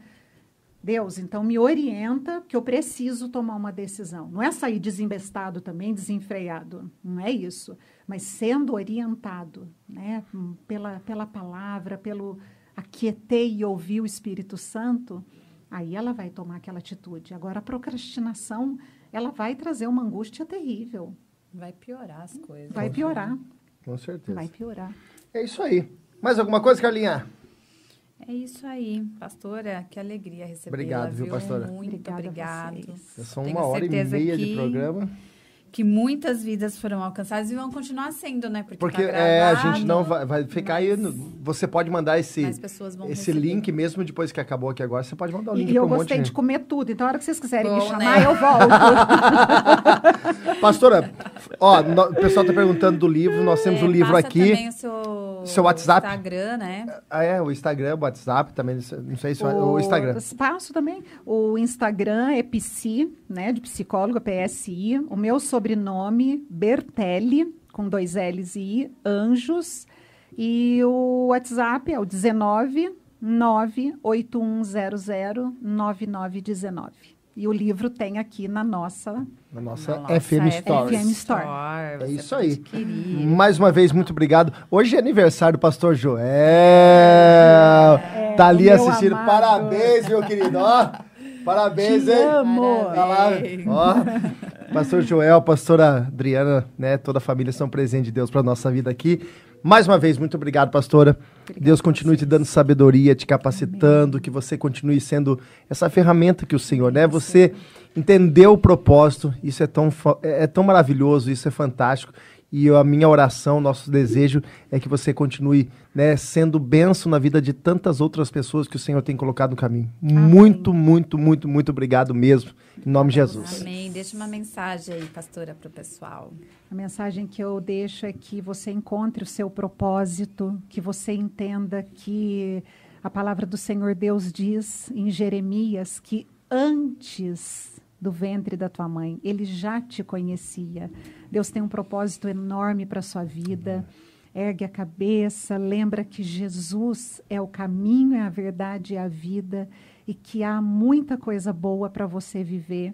Deus, então me orienta que eu preciso tomar uma decisão. Não é sair desembestado também, desenfreado. Não é isso. Mas sendo orientado né, pela, pela palavra, pelo aquieter e ouvir o Espírito Santo, aí ela vai tomar aquela atitude. Agora, a procrastinação, ela vai trazer uma angústia terrível. Vai piorar as coisas. Vai piorar. Com certeza. Vai piorar. É isso aí. Mais alguma coisa, Carlinha? É isso aí, pastora. Que alegria recebê-la. Obrigado, viu, pastora? Muito obrigado. vocês. São Tenho uma hora e meia de que- programa. Que muitas vidas foram alcançadas e vão continuar sendo, né? Porque, Porque tá é, a gravado, gente não vai, vai ficar aí. no- Você pode mandar esse, esse link mesmo depois que acabou aqui agora. Você pode mandar o link E eu um monte gostei de de comer tudo. Então, a hora que vocês quiserem me Bom, chamar, né? eu volto. <laughs> Pastora, ó, no- o pessoal tá perguntando do livro. Nós temos É, o livro passa aqui. também o seu, Seu WhatsApp. Instagram, né? Ah, é, o Instagram, o WhatsApp também. Não sei se o, o Instagram. Espaço também. O Instagram é Psi, né? De psicólogo, PSI. O meu sobrenome, Bertelli, com dois L's e I, Anjos. E o WhatsApp é o 19 98100 9919. E o livro tem aqui na nossa. Na nossa, Nossa, FM Stories. FM Store. É isso aí. Mais uma vez, muito obrigado. Hoje é aniversário do pastor Joel. tá ali É, o meu assistindo. amado. Parabéns, meu querido. Ó, parabéns, Te hein? amo. Tá lá, ó. Pastor Joel, pastora Adriana, né? Toda a família são presentes de Deus para nossa vida aqui. Mais uma vez, muito obrigado, pastora. Deus continue te dando sabedoria, te capacitando, que você continue sendo essa ferramenta que o Senhor, né? Você entendeu o propósito, isso é tão, é é tão maravilhoso, isso é fantástico. E a minha oração, nosso desejo é que você continue né, sendo benção na vida de tantas outras pessoas que o Senhor tem colocado no caminho. Muito, muito, muito, muito obrigado mesmo. Em nome de Jesus. Amém. Deixa uma mensagem aí, pastora, para o pessoal. A mensagem que eu deixo é que você encontre o seu propósito, que você entenda que a palavra do Senhor Deus diz em Jeremias que antes do ventre da tua mãe, ele já te conhecia. Deus tem um propósito enorme para a sua vida. Ergue a cabeça, lembra que Jesus é o caminho, é a verdade e a vida e que há muita coisa boa para você viver.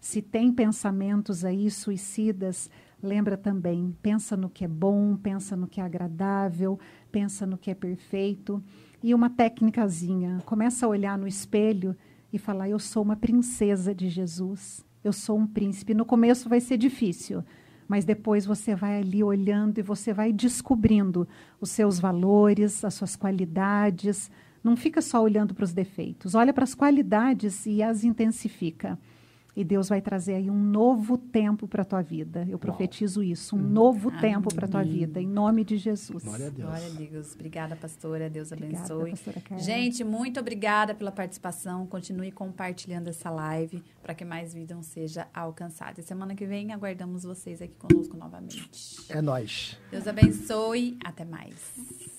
Se tem pensamentos aí suicidas, lembra também, pensa no que é bom, pensa no que é agradável, pensa no que é perfeito. E uma técnicazinha, começa a olhar no espelho e falar: eu sou uma princesa de Jesus. Eu sou um príncipe. No começo vai ser difícil, mas depois você vai ali olhando e você vai descobrindo os seus valores, as suas qualidades. Não fica só olhando para os defeitos, olha para as qualidades e as intensifica. E Deus vai trazer aí um novo tempo para a tua vida. Eu profetizo isso, um novo tempo para a tua vida, em nome de Jesus. Glória a Deus. Glória a Deus. Obrigada, pastora. Deus Obrigada, abençoe. pastora Carla. Gente, muito obrigada pela participação. Continue compartilhando essa live para que mais vidas seja alcançada. E semana que vem aguardamos vocês aqui conosco novamente. É nóis. Deus abençoe. Até mais.